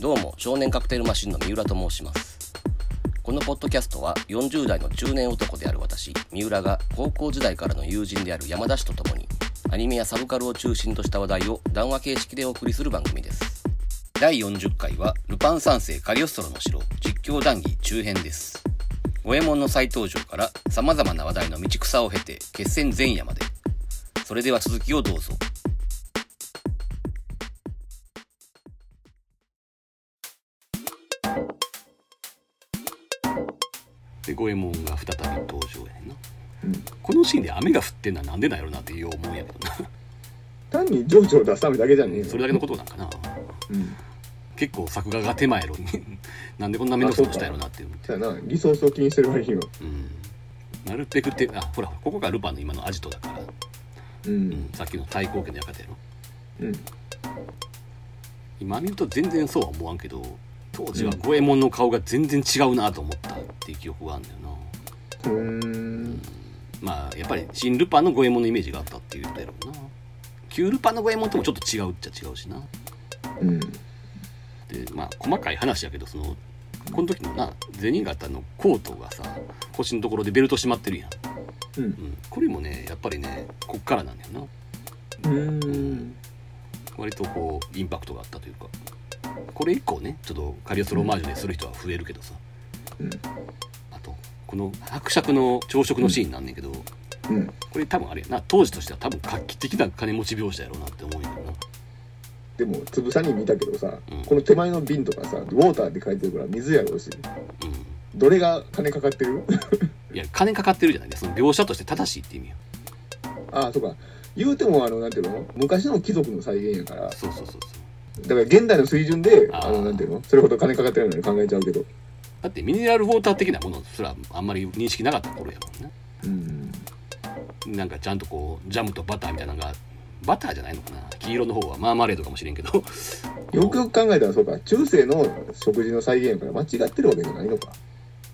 どうも少年カクテルマシンの三浦と申します。このポッドキャストは40代の中年男である私三浦が高校時代からの友人である山田氏と共にアニメやサブカルを中心とした話題を談話形式でお送りする番組です。第40回はルパン三世カリオストロの城実況談義中編です。五右衛門の再登場から様々な話題の道草を経て決戦前夜まで。それでは続きをどうぞ。五右衛門が再び登場やねんなうんこのシーンで雨が降ってんのはなんでなんやろなってよう思うんやけどな単に情緒を出すためだけじゃねえそれだけのことなんかなうん結構作画が手前やろになんでこんな面倒くさくしたやろなっていうじゃあなリソースを気にしてる割にはうんなるべくってあほらここがルパンの今のアジトだから、ううんん、さっきの太閤家の館やろうん今見ると全然そうは思わんけど当時は五右衛門の顔が全然違うなと思ったっていう記憶があるんだよな。うーん。まあやっぱり新ルパンの五右衛門のイメージがあったっていうことやろうな。旧ルパンの五右衛門ともちょっと違うっちゃ違うしな。うん。でまあ細かい話やけどそのこの時のな銭形のコートがさ腰のところでベルト締まってるやん、うん。うん、これもねやっぱりねこっからなんだよな。うーん。割とこうインパクトがあったというかこれ以降ねちょっとカリオストロオマージュでする人は増えるけどさ。うん。あとこの伯爵の朝食のシーンなんねんけど、うん。これ多分あれやな。当時としては多分画期的な金持ち描写やろうなって思うんやけどな。でもつぶさに見たけどさ、うん。この手前の瓶とかさウォーターって書いてるから水やろうし。うどれが金かかってる？んいや金かかってるじゃないその描写として正しいって意味よ。ああそうか。言うてもあのなんていうの？昔の貴族の再現やから。そうそうそうそうだから現代の水準であのなんていうの？それほど金かかってるのに考えちゃうけど。だってミネラルウォーター的なものすらあんまり認識なかった頃やもんね。うん。なんかちゃんとこうジャムとバターみたいなのがバターじゃないのかな。黄色の方はマーマレードかもしれんけど。よくよく考えたらそうか。中世の食事の再現やから間違ってるわけじゃないのか。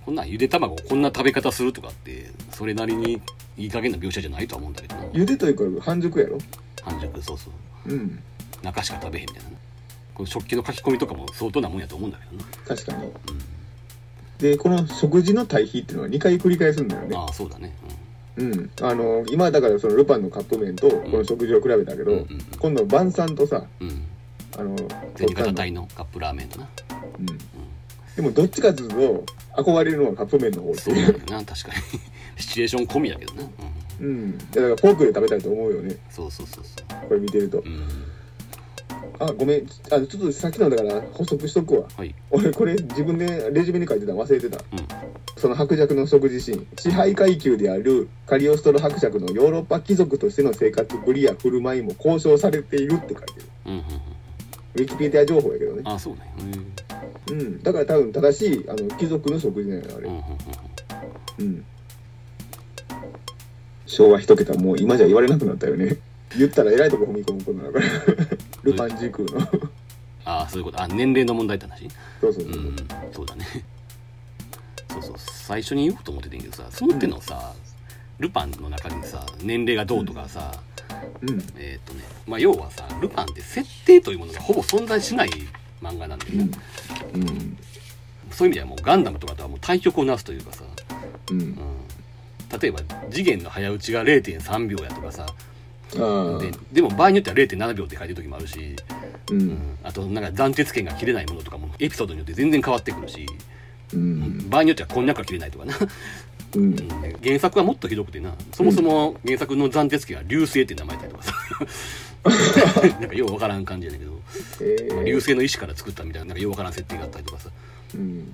こんなんゆで卵こんな食べ方するとかってそれなりにいい加減な描写じゃないとは思うんだけどな。茹でというか半熟やろ？半熟そうそう。うん。中しか食べへんみたいなねこの食器の書き込みとかも相当なもんやと思うんだけどな、確かに。でこの食事の対比っていうのは2回繰り返すんだよね。ああそうだね。うん。あの今だからそのルパンのカップ麺とこの食事を比べたけど、うんうんうん。今度晩餐とさうん。うんあの銭形隊のカップラーメンとな。うん。でもどっちかというと憧れるのはカップ麺の方そうい。うだよな確かに。シチュエーション込みやけどな、うん、うん。だからフォークで食べたいと思うよね。そうそうそうそう。これ見てると。うんあごめん。あちょっとさっきのだから補足しとくわ。はい。俺これ自分でレジュメに書いてたの忘れてた。うん。その伯爵の食事シーン。支配階級であるカリオストロ伯爵のヨーロッパ貴族としての生活ぶりや振る舞いも交渉されているって書いてる。うんうんうん。ウィキペディア情報やけどね。ああそうね。うん。うん。だから多分正しいあの貴族の食事なんよあれ。うんうんうん。うん。昭和一桁もう今じゃ言われなくなったよね言ったらえらいとこ踏み込むことだから。ルパン時空の。ああそういうこと。あ年齢の問題って話？そうそうそう。う、んそうだね。そうそう。最初に言おうと思ってたんやけどさその手のさ、ルパンの中にさ年齢がどうとかさ、うん。えーっ、とねまあ要はさルパンって設定というものがほぼ存在しない漫画なんだよね、うん。うん。そういう意味ではもうガンダムとかとはもう対極をなすというかさ、うん。うん、例えば次元の早打ちが0.3秒やとかさででも場合によっては0.7秒って書いてる時もあるし、ううん。ん、あとなんか断鉄剣が切れないものとかもエピソードによって全然変わってくるし、うん。場合によってはこんにゃくが切れないとかな、うん。うん。原作はもっとひどくてなそもそも原作の斬鉄剣は流星って名前だとかさ なんかようわからん感じやねんけど、えー。流星の石から作ったみたいななんかようわからん設定があったりとかさ。うん。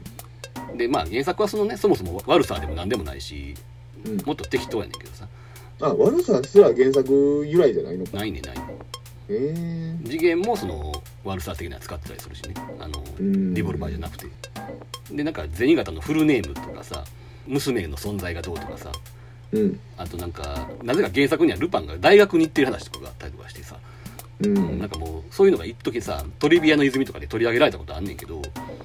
でまあ原作はそのねそもそも悪さでも何でもないしうん。もっと適当やねんけどさあ悪さすら原作由来じゃないのか。ないねんないね。んえ。え次元もその悪さ的な使ってたりするしね。あのうん。リボルバーじゃなくて。でなんか銭形のフルネームとかさ娘の存在がどうとかさ。うん。あとなんかなぜか原作にはルパンが大学に行ってる話とかがあったりとかしてさうん。なんかもうそういうのが一時さトリビアの泉とかで取り上げられたことあんねんけど、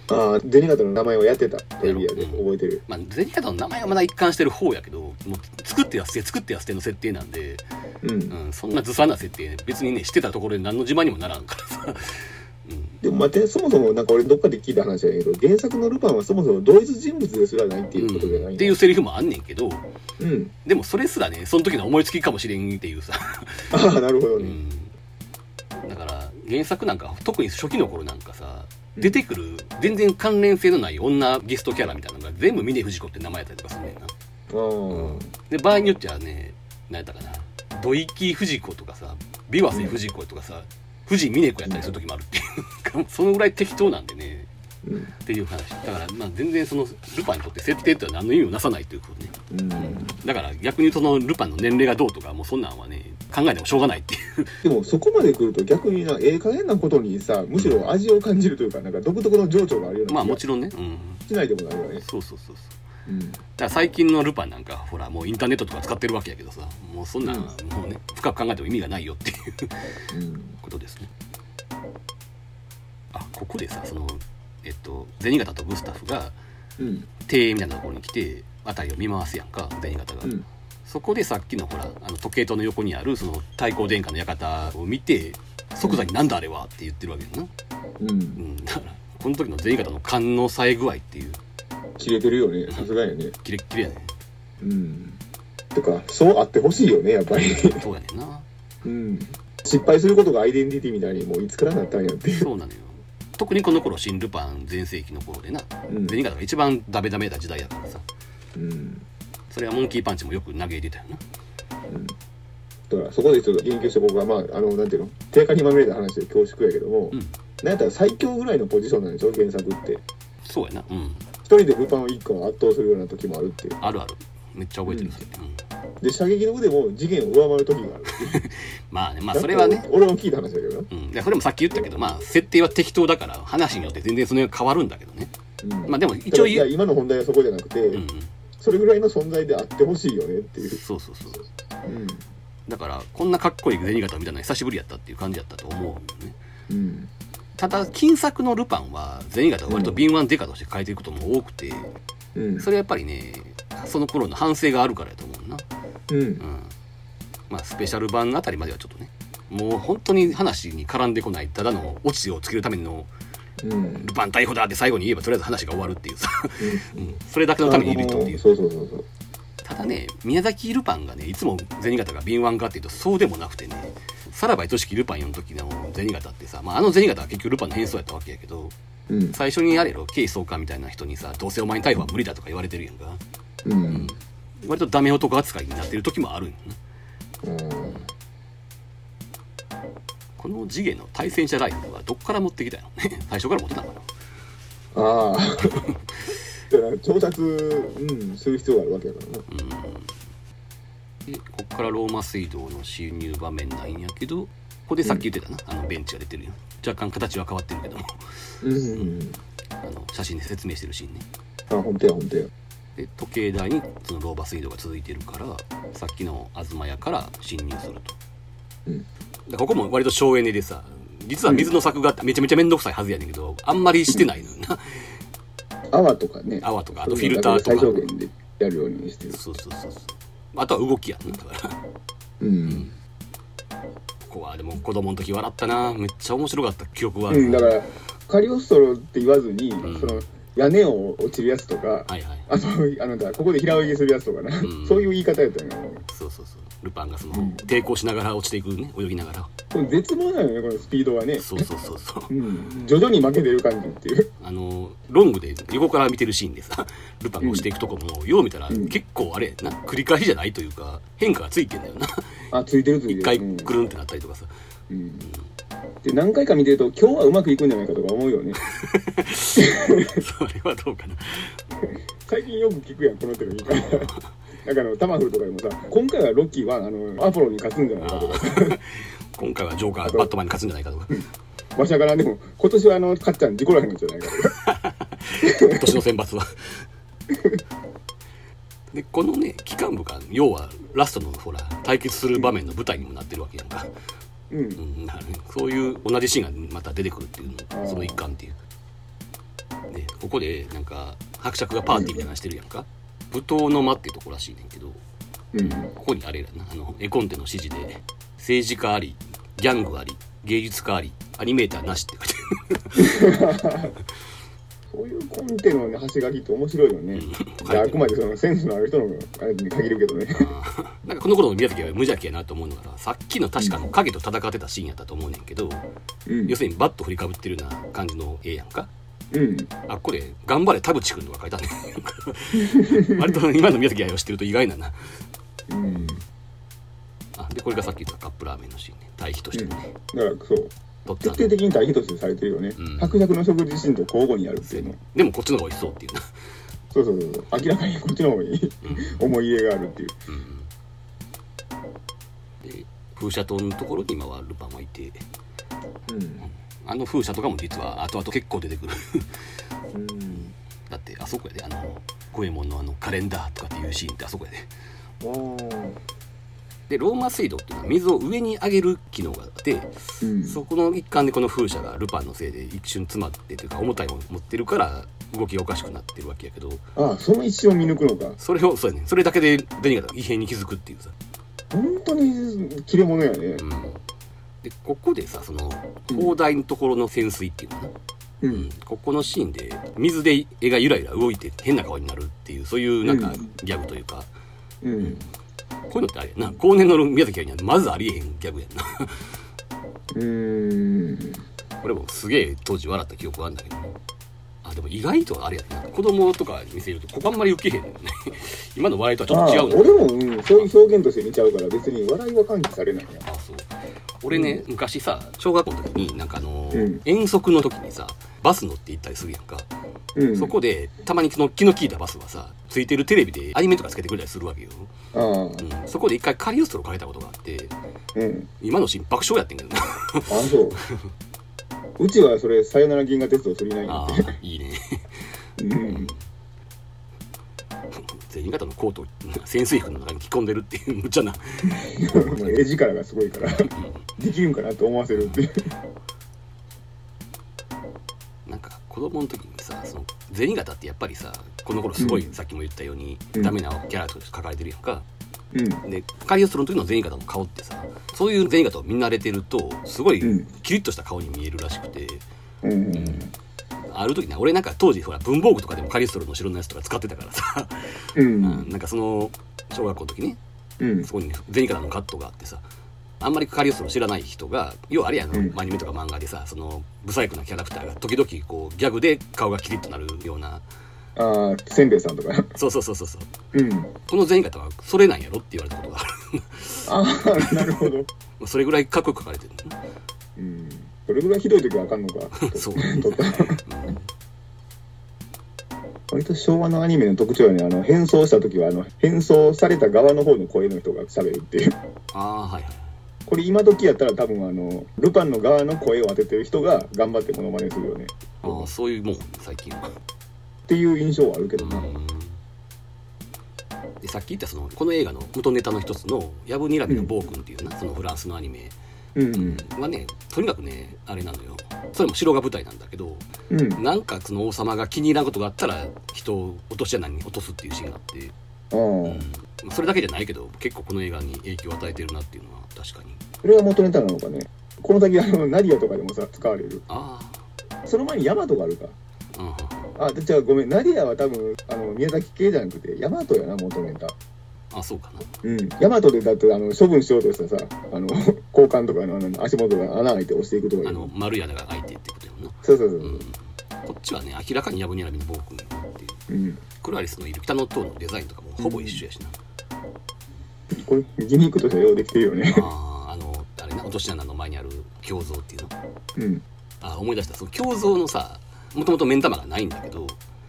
ああ銭形の名前をやってた。トリビアで。覚えてる。まあ、ゼニカの名前はまだ一貫してる方やけどもう作ってや捨て作ってや捨ての設定なんで、うん。うん、そんなずさんな設定別にねしてたところで何の自慢にもならんからさ、でも待ってそもそもなんか俺どっかで聞いた話やけど原作のルパンはそもそも同一人物ですらないっていうことじゃないうん。っていうセリフもあんねんけどうん。でもそれすらねその時の思いつきかもしれんっていうさ、ああなるほどね。うん、だから原作なんか特に初期の頃なんかさ出てくる全然関連性のない女ゲストキャラみたいなのが全部峰不二子って名前やったりとかすんねんな。ああで場合によってはね何やったかな土井不二子とかさ琵琶瀬不二子とかさ藤峰子やったりする時もあるっていう そのぐらい適当なんでね。うんっていう話。だからまあ全然そのルパンにとって設定ってのは何の意味もなさないということね。うん。だから逆にそのルパンの年齢がどうとかもうそんなんはね考えてもしょうがないっていう。でもそこまで来ると逆になええ加減なことにさむしろ味を感じるというかなんか独特の情緒があるようなまあも気ちろんね。うん。がしないでもないよね。そうそうそうそう。うん。だから最近のルパンなんかほらもうインターネットとか使ってるわけやけどさもうそんなんもうね深く考えても意味がないよっていう。うん。ことですね。あここでさそのえっと銭形とグスタフがうん。庭園みたいなところに来て辺りを見回すやんか銭形が、うんそこでさっきのほらあの時計塔の横にあるその太閤殿下の館を見て即座に「なんだあれは?」って言ってるわけやな、ううん。ん、だからこの時の銭形の勘の冴え具合っていう。切れてるよね。さすがやね。キレッキレやね。うん。てかそうあってほしいよねやっぱり。そうやねんな。うん。失敗することがアイデンティティみたいにもういつからなったんやっていう。そうなのよ。特にこの頃新ルパン全盛期の頃でな。うん。銭形が一番ダメダメだ時代やからさ。うんそれはモンキーパンチもよく投げ入れたよな。うん。だからそこでちょっと言及して僕はまああのなんていうの？定価にまみれた話で恐縮やけども、うん。なんやったら最強ぐらいのポジションなんでしょ？原作って。そうやな。うん。一人でルパンを一個圧倒するような時もあるっていう。あるある。めっちゃ覚えてる。それ、うん、で射撃の腕も次元を上回る時がある。まあねまあそれはね。俺も聞いた話だけどな。うん、でそれもさっき言ったけどまあ設定は適当だから話によって全然その辺変わるんだけどね。うん。まあでも一応今の本題はそこじゃなくて、うんうんそれぐらいの存在であってほしいよねっていう、そうそうそう。うん。だからこんなかっこいい銭形みたいなの久しぶりやったっていう感じやったと思うよね。うん。ただ金作のルパンは銭形は割と敏腕デカとして変えていくことも多くてうん。それはやっぱりねその頃の反省があるからやと思うな。うん。うん。まあスペシャル版あたりまではちょっとねもう本当に話に絡んでこないただのオチをつけるためのうん。ルパン逮捕だって最後に言えばとりあえず話が終わるっていうさ、うん、それだけのためにいる人っていう。ただね宮崎ルパンがねいつも銭形が敏腕かっていうとそうでもなくてねさらば愛しきルパンの時の銭形ってさ、まあ、あの銭形は結局ルパンの変装やったわけやけどうん。最初にあれやろ警視総監みたいな人にさどうせお前に逮捕は無理だとか言われてるやんか。うん。割とダメ男扱いになってる時もあるんやな。うんこの次元の対戦車ライフルはどっから持ってきたの 最初から持ってたのかな。ああ調 達、うん、する必要があるわけだからな。でこっからローマ水道の侵入場面なんやけどここでさっき言ってたな、あのベンチが出てるよ。若干形は変わってるけども。うんうんあの写真で説明してるシーンね。あ本当や本当や。で時計台にそのローバ水道が続いてるからさっきの東屋から侵入すると、うんでここも割と省エネでさ実は水の柵がめちゃめちゃ面倒くさいはずやねんけどあんまりしてないのよな、泡とかね。泡とかあとフィルターとか。最小限でやるようにしてる。そうそうそうそう。あとは動きやんなだから。うん、ここはでも子供の時笑ったな。めっちゃ面白かった記憶は。あるうん、だからカリオストロって言わずに、ん。その屋根を落ちるやつとか、はいはい。あとあのだここで平泳ぎするやつとかな、うん。そういう言い方やったんやそうそうそうルパンがその、うん抵抗しながら落ちていくね泳ぎながら。これ絶妙なのよねこのスピードはね。そうそうそうそう。うん。徐々に負けてる感じっていう。あのロングで横から見てるシーンでさ ルパンが押していくとこも、よう見たらうん。結構あれな繰り返しじゃないというか変化がついてんだよな。あついてるついてる。一回うんくるんってなったりとかさ、うんで何回か見てると今日はうまくいくんじゃないかとか思うよね。それはどうかな。最近よく聞くやんこの手の言い方。なんかあのタマフルとかでもさ今回はロッキーはあのアポロに勝つんじゃないかとか 今回はジョーカーバットマンに勝つんじゃないかとか。わしゃからんでも今年はあの勝っちゃん事故らへんのじゃないかとか。今年の選抜は。でこのね機関部が要はラストのほら対決する場面の舞台にもなってるわけやんかうん。うん、そういう同じシーンがまた出てくるっていうのその一環っていう。でここでなんか伯爵がパーティーみたいなのしてるやんか。舞踏の間っていうところらしいねんけどうん。ここにあれやなあの絵コンテの指示で政治家ありギャングあり芸術家ありアニメーターなしって書いて そういうコンテのね端書きって面白いよね、あくまでそのセンスのある人のあれに限るけどね。なんかこの頃の宮崎は無邪気やなと思うのがさっきの確かの影と戦ってたシーンやったと思うねんけどうん。要するにバッと振りかぶってるような感じの絵やんか。うん。あっこで「頑張れ田淵君」とか書いてあるねん。割と今の宮崎駿知ってると意外なな。うん。あでこれがさっき言ったカップラーメンのシーンね。対比としてね、だからそう徹底的に対比としてされてるよね、うん。伯爵の食事シーンと交互にやるっていうの。でもこっちの方が美味しそうっていう。な、そうそうそう。明らかにこっちの方に思い入れがあるっていう。うん、で風車塔のところに今はルパンはいて。うん。あの風車とかも実は後々結構出てくる。うん。だってあそこやであの五右衛門のあのカレンダーとかっていうシーンってあそこやで。あでローマ水道っていうのは水を上に上げる機能があってーうん。そこの一環でこの風車がルパンのせいで一瞬詰まってというか重たいもの持ってるから動きがおかしくなってるわけやけどあその一瞬を見抜くのか。それをそうやねそれだけでデニガが異変に気づくっていうさ、本当に切れ者やね。うん、でここでさその砲台のところの潜水っていうのかな、ううん。ここのシーンで水で絵がゆらゆら動いて変な顔になるっていうそういうなんかうん。ギャグというか、うんこういうのってあれやな。後年の宮崎はまずありえへんギャグやんな。うーん。これもすげえ当時笑った記憶はあるんだけど。あでも意外とあれやな。子供とかに見せるとここあんまり受けへんね 今の笑いとはちょっと違うの俺も、うん、そういう表現として見ちゃうから別に笑いは喚起されないな。あそう俺ね、昔さ小学校の時になんかあの遠足の時にさバス乗って行ったりするやんか、うん。そこでたまにその気の利いたバスはさついてるテレビでアニメとかつけてくれたりするわけよ、うん、そこで一回カリオストロ借りたことがあってうん。今のシーン爆笑やってんけどな。あそう。うちはそれさよなら銀河鉄道釣りないんあでーいいね。うん全員型のコートを潜水服の中に着込んでるっていう無茶な。絵力がすごいからできるんかなと思わせるっていう。なんか子供の時にさその銭形ってやっぱりさこの頃すごい、うん。さっきも言ったように、うん。ダメなキャラとして書かれてるやんか。うん。でカリオストロの時の銭形の顔ってさそういう銭形を見慣れてるとすごいうん。キリッとした顔に見えるらしくて、うんある時ね俺なんか当時ほら文房具とかでもカリオストロの城のやつとか使ってたからさ、ううんんなんかその小学校の時ねうん。そこに銭形のカットがあってさあんまりカリオストロ知らない人が要はあれやの、うん。アニメとか漫画でさそのブサイクなキャラクターが時々こうギャグで顔がキリッとなるような。ああせんべいさんとか。そうそうそうそうそう。うん。この銭形はそれなんやろって言われたことがある。ああなるほど。それぐらいかっこよく書かれてるうんそれぐらいひどい時はあかんのか。そう。割と昭和のアニメの特徴はねあの変装した時はあの変装された側の方の声の人が喋るっていう。ああはいはい。これ今時やったら多分あのルパンの側の声を当ててる人が頑張ってモノマネするよね。ああそういうもん最近は。っていう印象はあるけどな。うん。でさっき言ったそのこの映画の元ネタの一つの「ヤブニラミの暴君」っていうな、そのフランスのアニメうん。はねとにかくねあれなのよ。それも城が舞台なんだけどうん。なんかその王様が気に入らんことがあったら人を落とし穴に落とすっていうシーンがあって、ああ。うん。まあそれだけじゃないけど結構この映画に影響を与えてるなっていうのは確かに。それが元ネタなのかね？この先あのナディアとかでもさ使われる。あその前にヤマトがあるか。あ、うん、あじゃあごめん。ナディアは多分あの宮崎系じゃなくてヤマトやな元ネタあそうかな。うん。ヤマトでだってあの処分しようとしたさあの 交換とかのあの足元が穴開いて押していくとかあの丸い穴が開いてってことやもんな。そうそうそう。うん。こっちはね明らかにヤブニラミの暴君っていう。うん。クラリスのいる北の塔のデザインとかもほぼ一緒やしな、これギミックとしてはようできてるよね。あああのあれな落とし穴の前にある胸像っていうの。うん。あ思い出した。その胸像のさもともと目ん玉がないんだけど、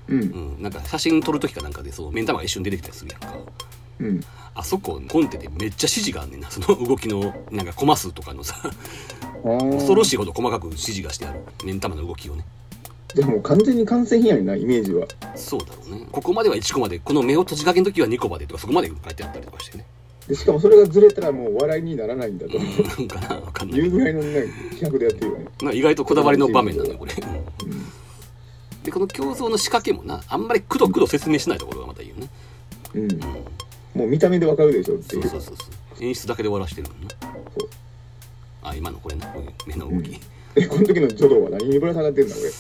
うん。うん、なんか写真撮る時かなんかでそう目ん玉が一瞬出てきたりするやんかうん。あそこコンテでめっちゃ指示があんねんな。その動きのなんかコマ数とかのさ。恐ろしいいほど細かく指示がしてある。目ん玉の動きをね。でも完全に完成品やなイメージは。そうだろうね。ここまでは1コマでこの目を閉じかけの時は2コマでとかそこまで書いてあったりとかしてね。でしかもそれがずれたらもう笑いにならないんだと。なんかなわかんない。うぐらいのね企画でやってるよね。まあ意外とこだわりの場面なんだよこれ。うん。でこの競争の仕掛けもなあんまりくどくど説明しないところがまたいいよね。うんもう見た目でわかるでしょってそいう。うそうそうそう。演出だけで終わらしてるもんなそう。あ今のこれな。目の動き、えこの時の書道は何にぶら下がってんだこれ。う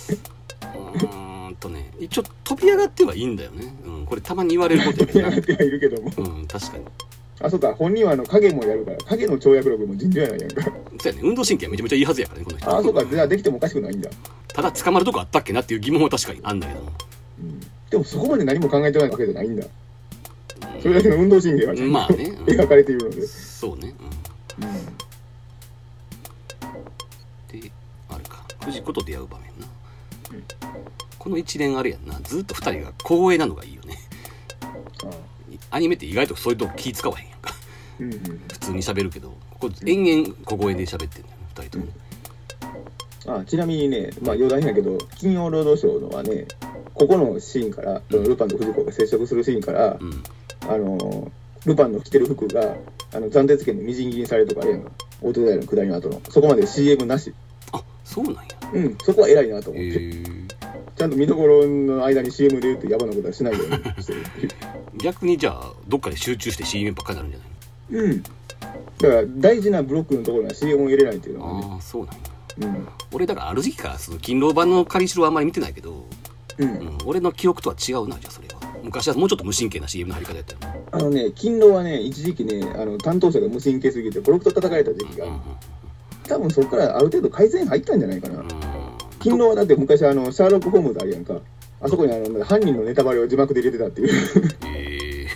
ーんとね。一応飛び上がってはいいんだよね、うん、これたまに言われることやけどな。やってはいるけども。うん確かに。あそうか。本人はあの影もやるから。影の跳躍力も尋常やないやんか。そうやね。運動神経はめちゃめちゃいいはずやからねこの人。あそうか。じゃあできてもおかしくないんだ、ただ捕まるとこあったっけなっていう疑問は確かにあんだけども。うん、でもそこまで何も考えてないわけじゃないんだそれだけの運動神経がまあね。うん。描かれているので、そうね、うん、うん。であるか。藤子と出会う場面な、うん。この一連あれやんな。ずっと二人が光栄なのがいいよね。あアニメって意外とそういうとこ気使わへんやんか。うんうん普通に喋るけどここ延々小声で喋ってんだよね二人とも。ねあちなみにね、まあ余談やけど、金曜ロードショーのはね、ここのシーンから、そのルパンと藤子が接触するシーンから、うんあの、ルパンの着てる服が、あの、暫定権でみじん切りにされるとかあれやんか。オートダイヤの下りの後の。そこまで CM なし。あそうなんやうん、そこは偉いなと思へって。えちゃんと見どころの間に CM で言うって野暮なことはしないようにしてる。逆にじゃあどっかで集中して CM ばっかりになるんじゃない？うん。だから大事なブロックのところには CM を入れないっていうのはね。ああそうなんやうん。俺だからある時期からその勤労版の仮城はあんまり見てないけど、う。うんん、俺の記憶とは違うなじゃあそれは昔はもうちょっと無神経な CM の入り方やったよねあのね、勤労はね、一時期ね、あの、担当者が無神経すぎて、ボロクと叩かれた時期が、うん多分そこからある程度改善入ったんじゃないかな。うん勤労はだって昔あの、シャーロック・ホームズあるやんか。あそこにあの、犯人のネタバレを字幕で入れてたっていう。え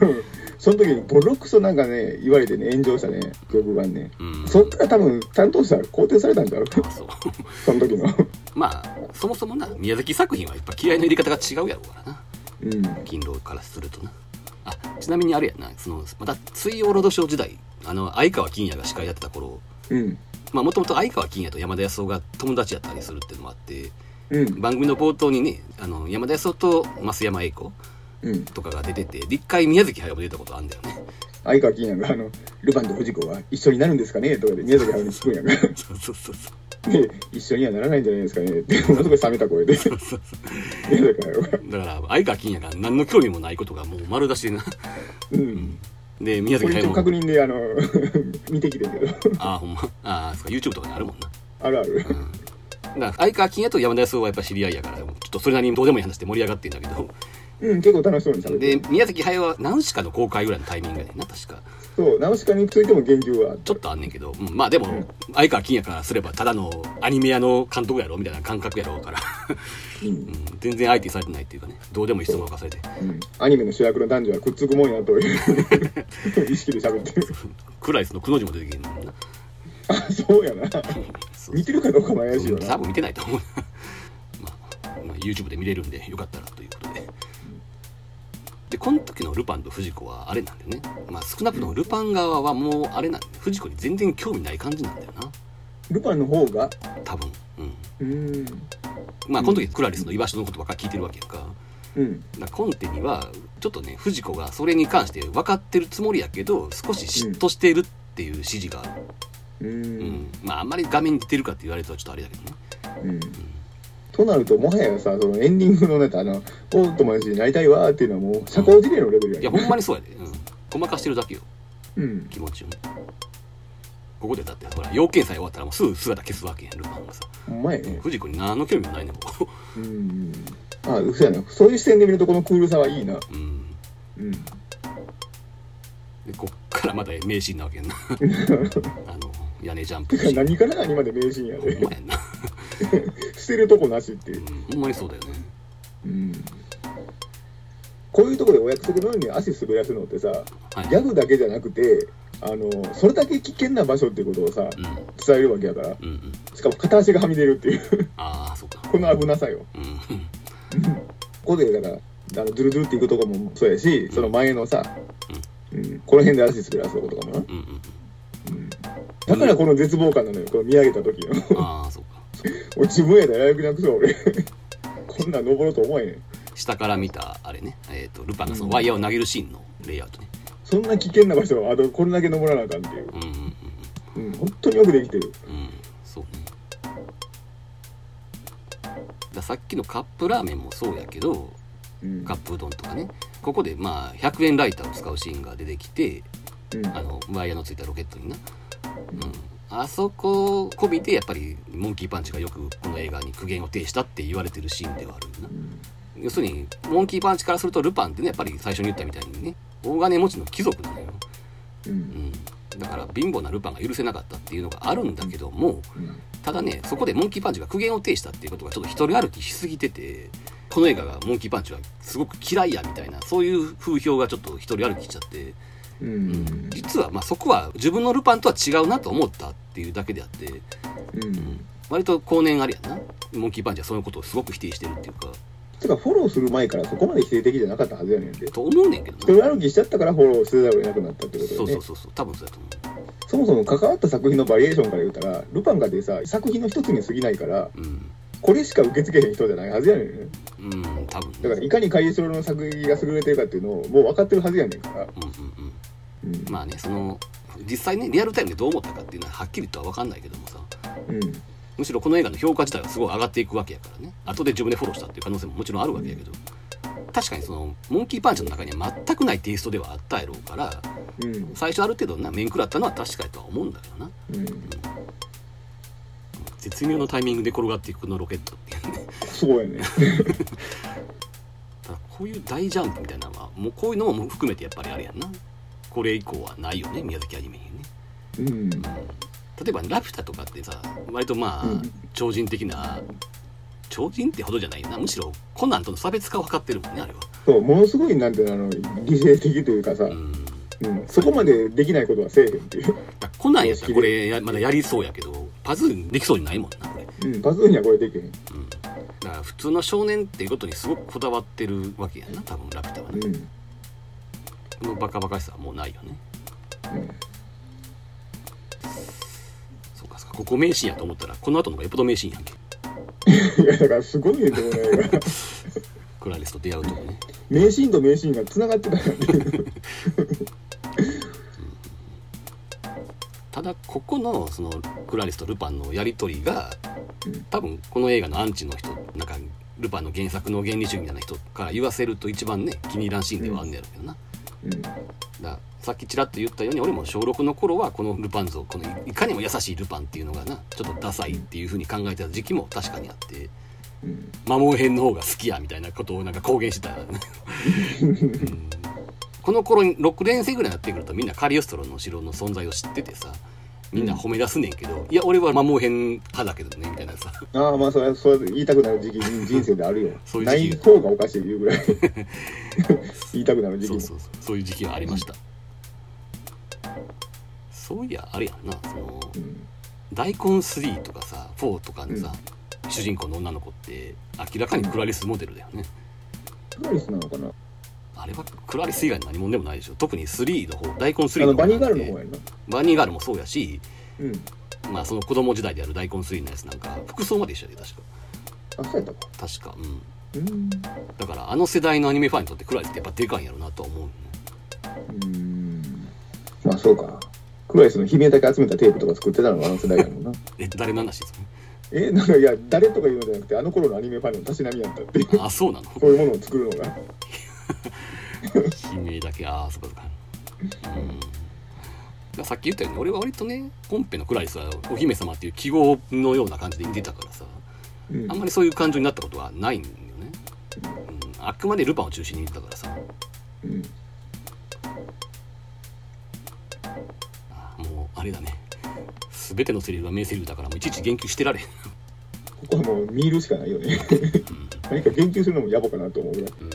その時にボロクソなんかね、言われてね、炎上したね、記憶があんね。ーうんそっから多分担当者肯定されたんだろう。あそう その時の。まあそもそもな宮崎作品はやっぱ気合の入れ方が違うやろうからなうん。勤労からするとなあちなみにあれやなそのまた水曜ロードショー時代あの相川金也が司会やってた頃うん。まあもともと相川金也と山田康夫が友達やったりするっていうのもあってうん。番組の冒頭にねあの山田康夫と増山英子うん。とかが出ててで一回宮崎駿も出たことあるんだよね。相川金也があの、ルパンと藤子は一緒になるんですかね？とかで宮崎駿に聞くんやんか。そうそうそうそう。で、一緒にはならないんじゃないですかね？って、ものすごい冷めた声で。だから相川金也が何の興味もないことがもう丸出しでな。うん。で宮崎駿も。確認で、あの、見てきてんけど。ああほんま。ああそうか YouTube とかにあるもんな。あるある。だから相川金也と山田康夫はやっぱ知り合いやからちょっとそれなりにどうでもいい話で盛り上がってんだけどうん、結構楽しそうに喋ってでる。宮崎駿はナウシカの公開ぐらいのタイミングやねんな確か。そう、ナウシカについても言及はあった。ちょっとあんねんけど、うんまあでも相川金也からすればただのアニメ屋の監督やろみたいな感覚やろうから、う。うんん、全然相手にされてないっていうかね。どうでもいい質問を任されて。うん。アニメの主役の男女はくっつくもんやという。意識で喋ってる。クライスのくの字も出てきてるもんな。あ、そうやな。そう見てるかどうかも怪しいよな。多分見てないと思う まあ、まあ、YouTube で見れるんでよかったらということででこの時のルパンと藤子はあれなんだよね。まあ少なくともルパン側はもうあれなんだ。よ藤子に全然興味ない感じなんだよな。ルパンの方が、多分。うん。うーん。まあこの時クラリスの居場所のことばっかり聞いてるわけやんか。うん。だコンテにはちょっとね藤子がそれに関して分かってるつもりやけど少し嫉妬しているっていう指示がある、ううん。ーん。まああんまり画面に出てるかって言われるとちょっとあれだけどね。うん。となると、もはやさ、そのエンディングのネタ、あの、お友達になりたいわーっていうのはもう社交辞令のレベルやねいやほんまにそうやで、うん、ごまかしてるだけようん。気持ちをねここでだってほら要件さえ終わったらもうすぐ姿消すわけやんルパンがさほんまやね。藤子に何の興味もないねんもうん。あ、嘘やな。そういう視点で見ると、このクールさはいいな。う、うん、うん。でこっからまた名シーンなわけやんな あの屋根ジャンプ何から何まで名シーンやで。ほんまやんな、捨てるとこなしっていう。う。ん、ほんまにそうだよね。うん。こういうところでお約束のように足滑らすのってさ、はい。ギャグだけじゃなくて、あの、それだけ危険な場所っていうことをさ、うん。伝えるわけやから、うんうん。しかも片足がはみ出るっていう、ああそうか。この危なさよ。うん。ここで、だから、あの、ズルズルっていくとこもそうやし、その前のさ、うん、この辺で足滑らすとことかもな。うんうん。うん。だからこの絶望感なのよ、この見上げた時の。ああそうか。俺自分やったらやる気なくそう、俺。こんなん登ろうと思えねん。下から見たあれね、えー、とルパンがそのワイヤーを投げるシーンのレイアウトね。そんな危険な場所をあとこれだけ登らなあかんっていう、うんうんうんうん、本当によくできてる。うんそうね。ださっきのカップラーメンもそうやけどうん。カップうどんとかね。ここでまあ100円ライターを使うシーンが出てきてうんあのワイヤーのついたロケットにな、うん、あそこ込みでやっぱりモンキーパンチがよくこの映画に苦言を呈したって言われてるシーンではあるよな。要するにモンキーパンチからするとルパンってねやっぱり最初に言ったみたいにね大金持ちの貴族なのよ、ううんん、だから貧乏なルパンが許せなかったっていうのがあるんだけどもうん。ただねそこでモンキーパンチが苦言を呈したっていうことがちょっと一人歩きしすぎててこの映画がモンキーパンチはすごく嫌いやみたいなそういう風評がちょっと一人歩きしちゃって、ううん。ん実はまあそこは自分のルパンとは違うなと思ったっていうだけであってうん。割と後年ありやな。モンキーパンチはそのことをすごく否定してるっていうか。てかフォローする前からそこまで否定的じゃなかったはずやねんでと思うねんけど人歩きしちゃったからフォローせざるを得なくなったってことよね。そうそうそうそう。多分そうやと思そもそも関わった作品のバリエーションから言うたらルパンがでさ作品の一つに過ぎないからううん。これしか受け付けへん人じゃないはずやねん。ねうん多分ね。だからいかにカイエスロの作品が優れてるかっていうのをもう分かってるはずやねんから、うんうんうんうん。まあねその実際ねリアルタイムでどう思ったかっていうのははっきりとは分かんないけどもさ。うん。むしろこの映画の評価自体はすごい上がっていくわけやからね。後で自分でフォローしたっていう可能性ももちろんあるわけやけど。確かにそのモンキーパンチの中には全くないテイストではあったやろうからうん。最初ある程度な面食らったのは確かやとは思うんだけどな。うん。絶妙のタイミングで転がっていくこのロケットっていうね。そうやね。こういう大ジャンプみたいなのはもうこういうのも含めてやっぱりあれやんなこれ以降はないよね宮崎アニメにね。うん。例えばラピュタとかってさ割とまあ、うん。超人的な超人ってほどじゃないな。むしろコナンとの差別化を図ってるもんねあれは。そうものすごいなんていうのあの犠牲的というかさ、うん。うん、そこまでできないことはせえへんっていう、だコナンやったらこれやまだやりそうやけどパズーできそうにないもんなこれ、うん、パズーにはこれできへん。うん、だから普通の少年っていうことにすごくこだわってるわけやんな多分ラピュタはね、うん。このバカバカしさはもうないよね。うんそうかそうか。ここ名シーンやと思ったらこの後の方がよっぽど名シーンやんけ。いやだからすごいねでもねクラリスと出会うとこね。名シーンと名シーンがつながってたただここのそのクラリスとルパンのやり取りがうん。多分この映画のアンチの人なんかルパンの原作の原理主義みたいな人から言わせると一番ね気に入らんシーンではあんねやろうけどな、うんださっきちらっと言ったように俺も小6の頃はこのルパン像このいかにも優しいルパンっていうのがなちょっとダサいっていう風に考えてた時期も確かにあってうん。摩耗編の方が好きやみたいなことをなんか公言してた、うん。この頃に6年生ぐらいになってくるとみんなカリオストロの城の存在を知っててさみんな褒め出すねんけど、いや俺は摩耗編派だけどねみたいなさ。ああまあそれはそれ言いたくなる時期 人生であるよ。そういう時期。ない方がおかしい言うぐらい。言いたくなる時期も。そうそうそう。そういう時期はありました、そういやあれやんなそのうん。大根3とかさ4とかのさ、主人公の女の子って明らかにクラリスモデルだよね、クラリスなのかな？あれはクラリス以外の何者でもないでしょ。特に3の方大根3の方バニーガールの方やな。バニーガールもそうやしうん。まあその子供時代である大根3のやつなんか服装まで一緒で確か。あそうやったか。確かうん。うん。だからあの世代のアニメファンにとってクラリスってやっぱでかいんやろうなとは思う、ね、うん。まあそうか。クラリスの悲鳴だけ集めたテープとか作ってたのがあの世代やもんな。え誰の話ですか？えなんかいや誰とか言うのじゃなくてあの頃のアニメファンのたしなみやったっていう。あそうなの？こういうものを作るのが 悲鳴だけああそこそこうん。さっき言ったように俺は割とね本編のクラリスはお姫様っていう記号のような感じで見てたからさ。うん。あんまりそういう感情になったことはないんだよね、うん、あくまでルパンを中心に見てたからさ。うん。あもうあれだね。全てのセリフが名セリフだからもういちいち言及してられへん、ここはもう見るしかないよね。何か言及するのも野暮かなと思うぐらいうん、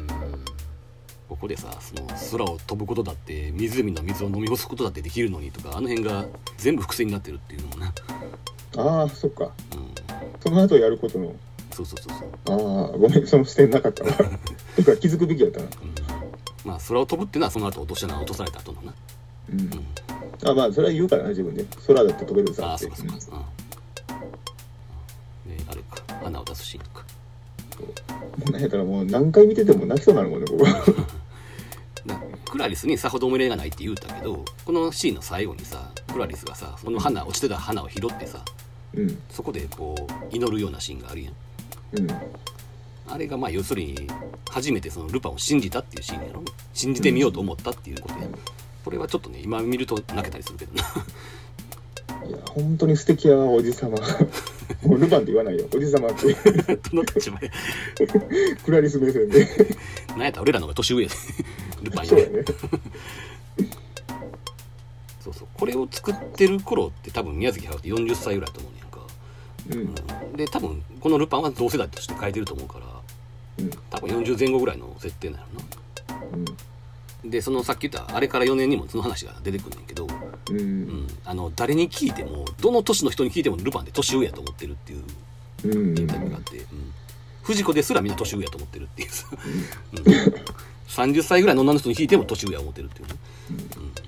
ここでさその空を飛ぶことだって湖の水を飲み干すことだってできるのにとかあの辺が全部伏線になってるっていうのもな、ああそっか。うん、その後やることのそうそうそうそう。ああごめんその視点なかったわてか気づくべきやったな。うん。まあ空を飛ぶってのはその後落としたな落とされた後のな、うん。うん、あまあそれは言うからな自分で。空だって飛べるあさってあそうかそうか、うん、であれか。花を出すシーンとか。う。んなんやったらもう何回見てても泣きそうになるもんねここ。な クラリスにさほど思い入れがないって言うたけどこのシーンの最後にさクラリスがさその花落ちてた花を拾ってさうん。そこでこう祈るようなシーンがあるやん。うん。あれがまあ要するに初めてそのルパンを信じたっていうシーンやろ。信じてみようと思ったっていうことや。これはちょっとね今見ると泣けたりするけどないや本当に素敵やわおじさま もうルパンって言わないよ。おじさまって。どの立場でクラリス目線で。なんやったら俺らの方が年上やで。ルパンよりそうやね。そうそう。これを作ってる頃って多分宮崎駿って40歳ぐらいだと思うねんか。うん。うんで多分このルパンは同世代として書いてると思うからうん。多分40前後ぐらいの設定なのうん。なでそのさっき言ったあれから4年にもその話が出てくるんだけど、うん。うん、あの誰に聞いてもどの年の人に聞いてもルパンって年上やと思ってるっていううん。インタビューがあって、うん、藤子ですらみんな年上やと思ってるっていう。さ、うん、30歳ぐらいの女の人に聞いても年上や思ってるっていうね、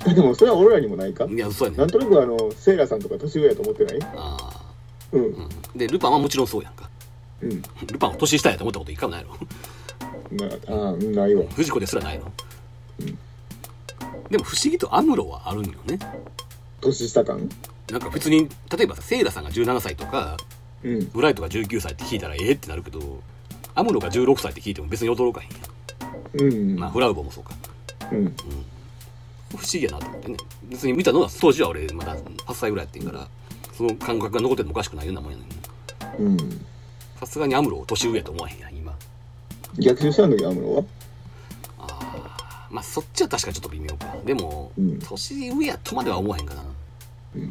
えでもそれは俺らにもないか？うん、いやそうやねなんとなくあのセイラさんとか年上やと思ってない？あうん。ー、うん、でルパンはもちろんそうやんか。うん。ルパンは年下やと思ったこと一回もないやろ。まああーないわ。藤子ですらないの、でも不思議とアムロはあるんよね。年下感？なんか普通に例えばさセイラさんが17歳とかうん。ブライトが19歳って聞いたらええってなるけどアムロが16歳って聞いても別に驚かへんやん。うん。まあフラウボもそうか。うん。不思議やなと思ってね。別に見たのは当時は俺まだ8歳ぐらいやってんからその感覚が残っててもおかしくないようなもんやねんうん。さすがにアムロを年上やと思わへんやん今。逆襲したんだけどアムロは？まあそっちは確かにちょっと微妙か。でも、うん。年上やとまでは思わへんかな。うん。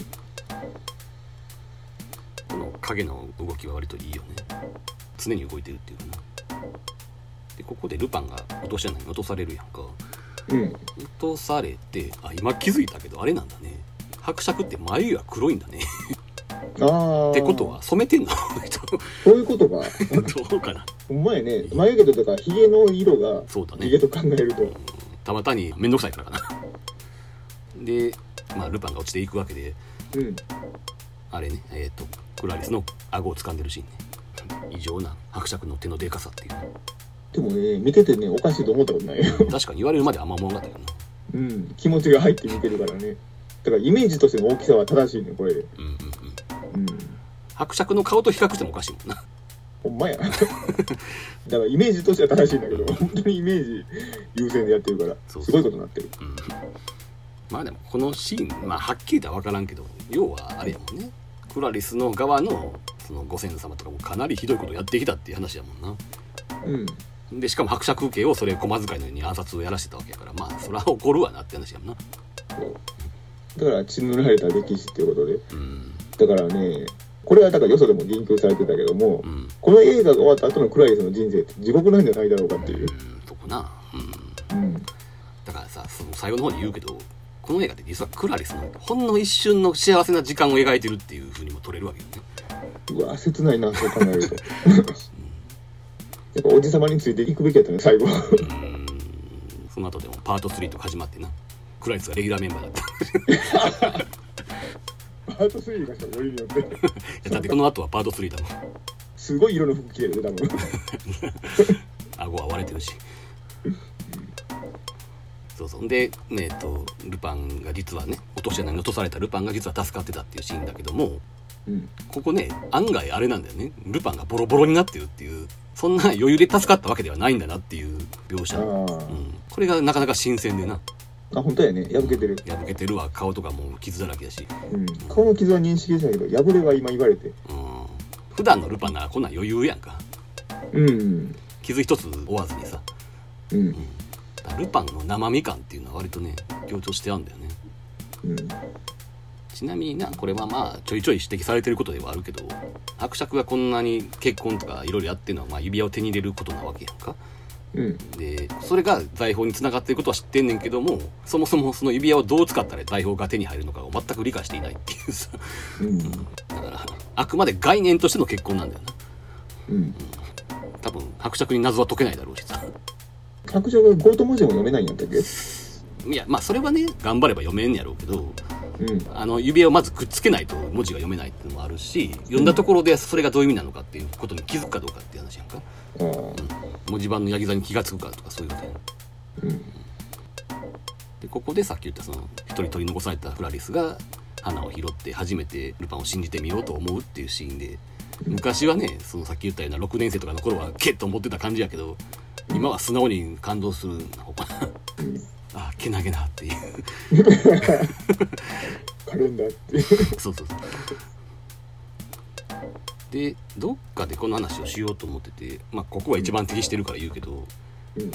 この影の動きは割といいよね。常に動いてるっていうかな。でここでルパンが落とし穴に落とされるやんか。うん。落とされてあ今気づいたけどあれなんだね。伯爵って眉は黒いんだね。ああってことは染めてんの？そういうことか。どうかな。ほんまやね。眉毛とかヒゲの色がそうだね。ヒゲと考えるとたまたに面倒くさいからかな。でまあルパンが落ちていくわけでうん。あれねえっ、とクラリスの顎を掴んでるシーンね。異常な伯爵の手のでかさっていう。でもね見ててねおかしいと思ったことないよ。確かに言われるまであんま思わなかったけどな。うん。気持ちが入って見てるからね。だからイメージとしての大きさは正しいねこれ。でうんうんうん。うん。伯爵の顔と比較してもおかしいもんなほんまや。だからイメージとしては正しいんだけど本当にイメージ優先でやってるからそうそう。すごいことになってる。うん。まあでもこのシーンまあはっきりとは分からんけど要はあれやもんね。クラリスの側のそのご先祖様とかもかなりひどいことやってきたっていう話やもんな。うん。でしかも伯爵家をそれ駒遣いのように暗殺をやらせてたわけやからまあそれは怒るわなって話やもんな。そう。だから血の塗られた歴史っていうことで。うん。だからねこれはだからよそでも言及されてたけどもうん。この映画が終わった後のクラリスの人生って地獄なんじゃないだろうかっていう。うんそこな。うん。うん。だからさその最後の方に言うけどこの映画って実はクラリスのほんの一瞬の幸せな時間を描いてるっていうふうにも取れるわけよね。うわ切ないなそう考えると。やっぱおじさまについていくべきやったね最後。うん。その後でもパート3とか始まってな。クラリスがレギュラーメンバーだった。い パート3がしかよりによってやだってこの後はパート3だもん。すごい色の服着てるね多分。顎は割れてるし。そうそう。でねえっとルパンが実はね落とし穴に落とされたルパンが実は助かってたっていうシーンだけどもうん。ここね案外あれなんだよね。ルパンがボロボロになってるっていうそんな余裕で助かったわけではないんだなっていう描写、あうん、これがなかなか新鮮でなああ本当やね。破けてる、破けてるわ。顔とかも傷だらけだし、うん、顔の傷は認識したけど破れは今言われて。うん、普段のルパンならこんなん余裕やんか。うん。傷一つ負わずにさ。うん。だからルパンの生身感っていうのは割とね強調してあるんだよね。うん。ちなみになこれはまあちょいちょい指摘されてることではあるけど伯爵がこんなに結婚とかいろいろやってるのはまあ指輪を手に入れることなわけやんかうん。でそれが財宝につながっていることは知ってんねんけどもそもそもその指輪をどう使ったら財宝が手に入るのかを全く理解していないっていうさ。うん。だからあくまで概念としての結婚なんだよな。うん。多分伯爵に謎は解けないだろうしさ。白状がゴート文字も読めないんやったっけ？いやまあそれはね頑張れば読めんやろうけどうん。あの指輪をまずくっつけないと文字が読めないっていうのもあるし読んだところでそれがどういう意味なのかっていうことに気づくかどうかっていう話やんか。ああ文字盤のヤギ座に気がつくかとかそういうことやん。うん。でここでさっき言ったその一人取り残されたクラリスが花を拾って初めてルパンを信じてみようと思うっていうシーンで昔はねそのさっき言ったような6年生とかの頃はケッと思ってた感じやけど今は素直に感動するのかなあけなげなっていうカレンダーっていう。そうそうそうでどっかでこの話をしようと思っててまあここは一番適してるから言うけど、うん。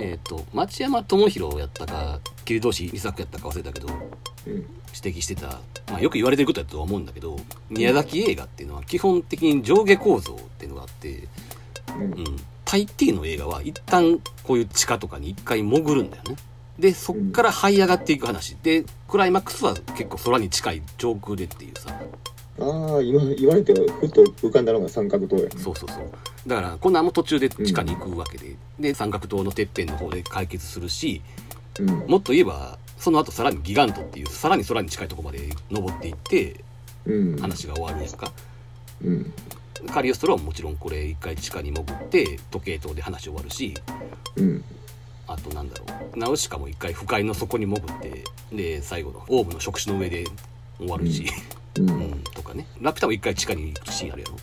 えっ、と町山智博やったか桐通美作やったか忘れたけどうん。指摘してた、まあ、よく言われてることだとは思うんだけど宮崎映画っていうのは基本的に上下構造っていうのがあって、うんうん、大抵の映画は一旦こういう地下とかに一回潜るんだよねでそっから這い上がっていく話でクライマックスは結構空に近い上空でっていうさああ、今言われてふと浮かんだのが三角塔やね。そうそうそうだからコナンも途中で地下に行くわけで、で三角塔のてっぺんの方で解決するしうん。もっと言えばその後さらにギガントっていうさらに空に近いところまで登っていってうん。話が終わるやんかうん。カリオストロはもちろんこれ一回地下に潜って時計塔で話終わるしうん。あとなんだろう。ナウシカも一回腐海の底に潜ってで最後のオウムの触手の上で終わるし、う。うん。ん、とかね。ラピュタも一回地下に行くシーンあるやろ。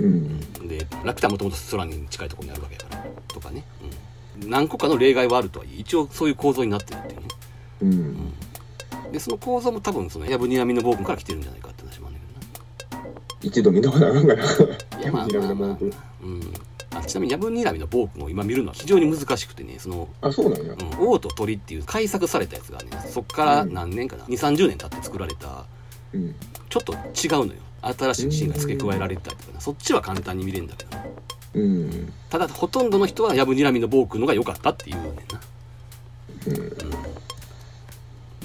うん。でラピュタはもともと空に近いところにあるわけやから。とかね、うん、何個かの例外はあるとはいえ一応そういう構造になってるっていうね。うん。でその構造も多分そのヤブニラミの暴君から来てるんじゃないかって話もあるんだけどな。一度見とかなあかんかな。いやまあまあまあ、まあ うん、あちなみにヤブニラミの暴君を今見るのは非常に難しくてねその、あ、そうなんや。うん、王と鳥っていう改作されたやつがねそっから何年かな？2 3 0年経って作られたうん。ちょっと違うのよ。新しいシーンが付け加えられてたりとかな。そっちは簡単に見れるんだけどな。うん。ただほとんどの人はヤブニラミの暴君のが良かったっていうねんな。う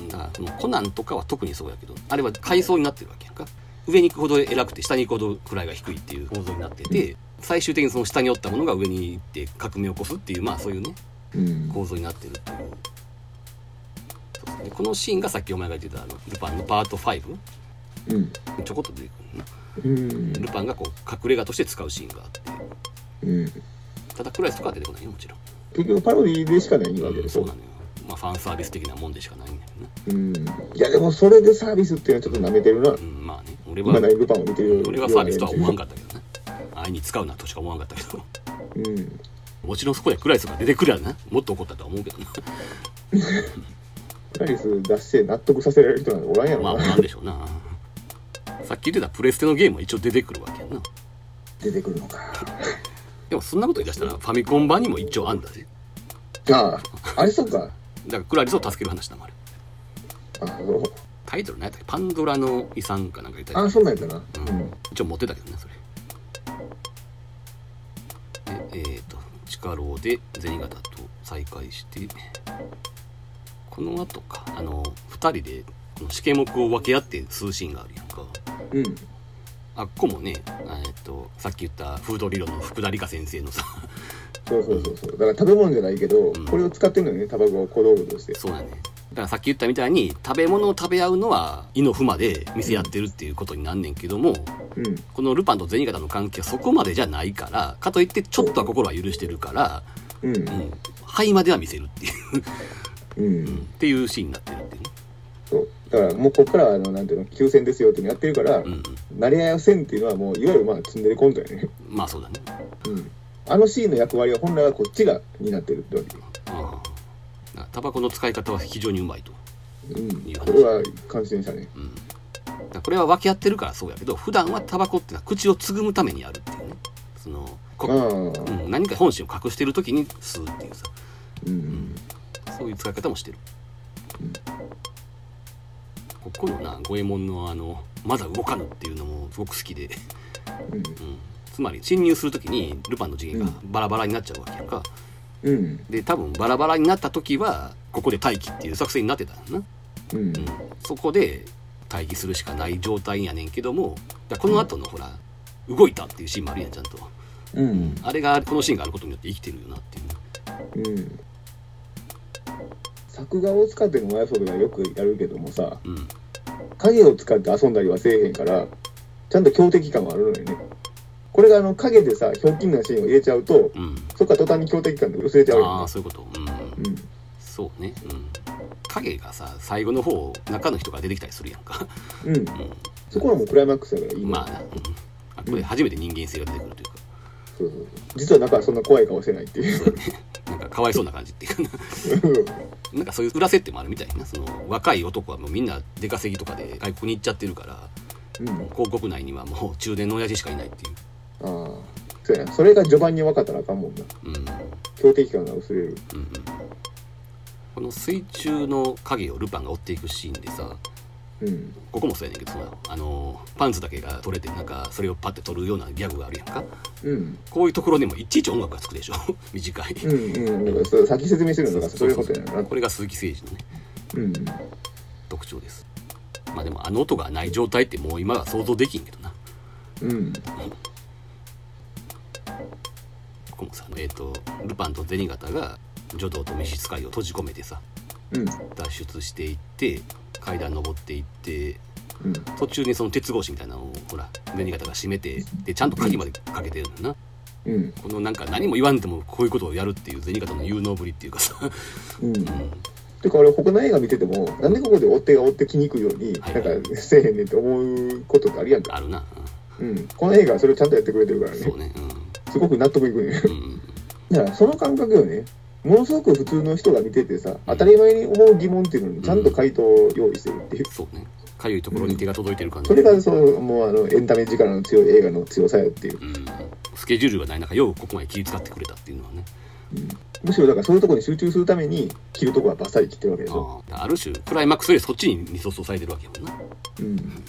ん。だからそのコナンとかは特にそうやけどあれは階層になってるわけやんか。上に行くほど偉くて下に行くほど位が低いっていう構造になってて、最終的にその下におったものが上に行って革命を起こすっていうまあそういうねうん。構造になってるっていうそうでこのシーンがさっきお前が言ってたあのルパンのパート5うん。ちょこっと出てくるねうん。ルパンがこう隠れ家として使うシーンがあってうん。ただクライスとかは出てこないよもちろん、結局パロディでしかないわけうん、でしょそうな。のよまあファンサービス的なもんでしかないんだけどねうん。いや、でもそれでサービスっていうのはちょっと舐めてるな。うんまあね俺は今ないルパンを見てる。俺はサービスとは思わんかったけどね愛に使うなとしか思わんかったけど。うん。もちろんそこでクライスが出てくるやな。もっと怒ったとは思うけどな。クラリス出して納得させられる人なんておらんやろまあな。なんでしょうな。さっき言ってたプレステのゲームは一応出てくるわけやな。出てくるのか。でもそんなこと言い出したらファミコン版にも一応あんだぜ。ああ、あれそうか。だからクラリスを助ける話だもんあれ。あタイトル何やったっけ？パンドラの遺産かなんか言ったあ、りそんなんやったな。うん。一応持ってたけどねそれでえっ、と地下牢で銭形と再会してこの後かあの2人でこの試験目を分け合って数シーンがあるやんかうん。うん。あっこもねえっとさっき言ったフード理論の福田理香先生のさそうそうそうそう。だから食べ物じゃないけど、んこれを使ってるのよね、タバコを小道具として。そうだねだからさっき言ったみたいに食べ物を食べ合うのは胃のまで店やってるっていうことになんねんけどもうん。このルパンと銭形の関係はそこまでじゃないからかといってちょっとは心は許してるから、うん。うん、肺までは見せるっていう、うん。うんっていうシーンになってるっていうねそう。だからもうこっから、あの、なんていうの、休戦ですよってやってるから、うん慣れ合いをせんっていうのはもう、いわゆるまあ、ツンデレコントやね。うんまあそうだねうん。あのシーンの役割は本来はこっちが担ってるってわけ。タバコの使い方は非常にうまいと、うん。いい。話。これは感心したね。うん、これは分け合ってるからそうやけど普段はタバコってのは口をつぐむためにやるっていうね。そのこああ。うん、何か本心を隠してる時に吸うっていうさ。うん。そういう使い方もしてる、ここのな五右衛門のあの「まだ動かぬ」っていうのもすごく好きで、うん。うん、つまり侵入する時にルパンの次元がバラバラになっちゃうわけやんか、うん。で多分バラバラになった時はここで待機っていう作戦になってたんやな、うん。うん、そこで待機するしかない状態やねんけどもこの後のほら動いたっていうシーンもあるやんちゃんとうん。あれがこのシーンがあることによって生きてるよなっていううん。作画を使っての前ソではよくやるけどもさ、うん影を使って遊んだりはせえへんから、ちゃんと強敵感はあるのよね。これがあの影でさ、ひょうきんなシーンを入れちゃうと、うん。そっから途端に強敵感で薄れちゃうよね。ああ。そういうこと。うん。うん。そうね。うん。影がさ最後の方中の人が出てきたりするやんか、うん。うん、そこはもうクライマックスだからいいのまあな、うん、あこれ初めて人間性が出てくるというか、そうそうそう。実は中はそんな怖い顔してないっていう。そうね。なんかかわいそうな感じっていうかな。なんかそういう裏設定もあるみたいな。その若い男はもうみんな出稼ぎとかで外国に行っちゃってるからうん。あ広告内にはもう中年の親父しかいないっていうあそうやな。それが序盤に分かったらあかんもんな。うん。うん強敵感が薄れる。うんこの水中の影をルパンが追っていくシーンでさうん。ここもそうやねんけどそのあのパンツだけが取れてなんかそれをパッて取るようなギャグがあるやんか。うん。こういうところでもいちいち音楽がつくでしょ。短い、うん。うん。だから先説明してるのがそういうことやな。これが鈴木誠二のねうん。特徴です。まあでもあの音がない状態ってもう今は想像できんけどな。うんここもさえっ、とルパンと銭形が女道と召使いを閉じ込めてさうん。脱出していって階段登っていってうん。途中にその鉄格子みたいなのをほら銭形が閉めてでちゃんと鍵までかけてるんだよな。うん。このなんか何も言わんでもこういうことをやるっていう銭形の有能ぶりっていうかさ、うん。うん、てか俺他の映画見ててもなんでここで追っ手が追ってきにくいようにはい。なんかせえへんねんって思うことってあるやんか。あるな、うんこの映画はそれをちゃんとやってくれてるからね。うんそうねすごく納得いくね。うん、うん、だからその感覚よね。ものすごく普通の人が見ててさ当たり前に思う疑問っていうのにちゃんと回答を用意してるっていう。そうね。かゆいところに手が届いてる感じ、それがそうもうあのエンタメ力の強い映画の強さやっていう。うん、スケジュールがない中ようここまで気遣ってくれたっていうのはね。むしろだからそういうところに集中するために切るとこはバッサリ切ってるわけでしょ。ある種クライマックスよりそっちにリソースをされてるわけやもんな。うん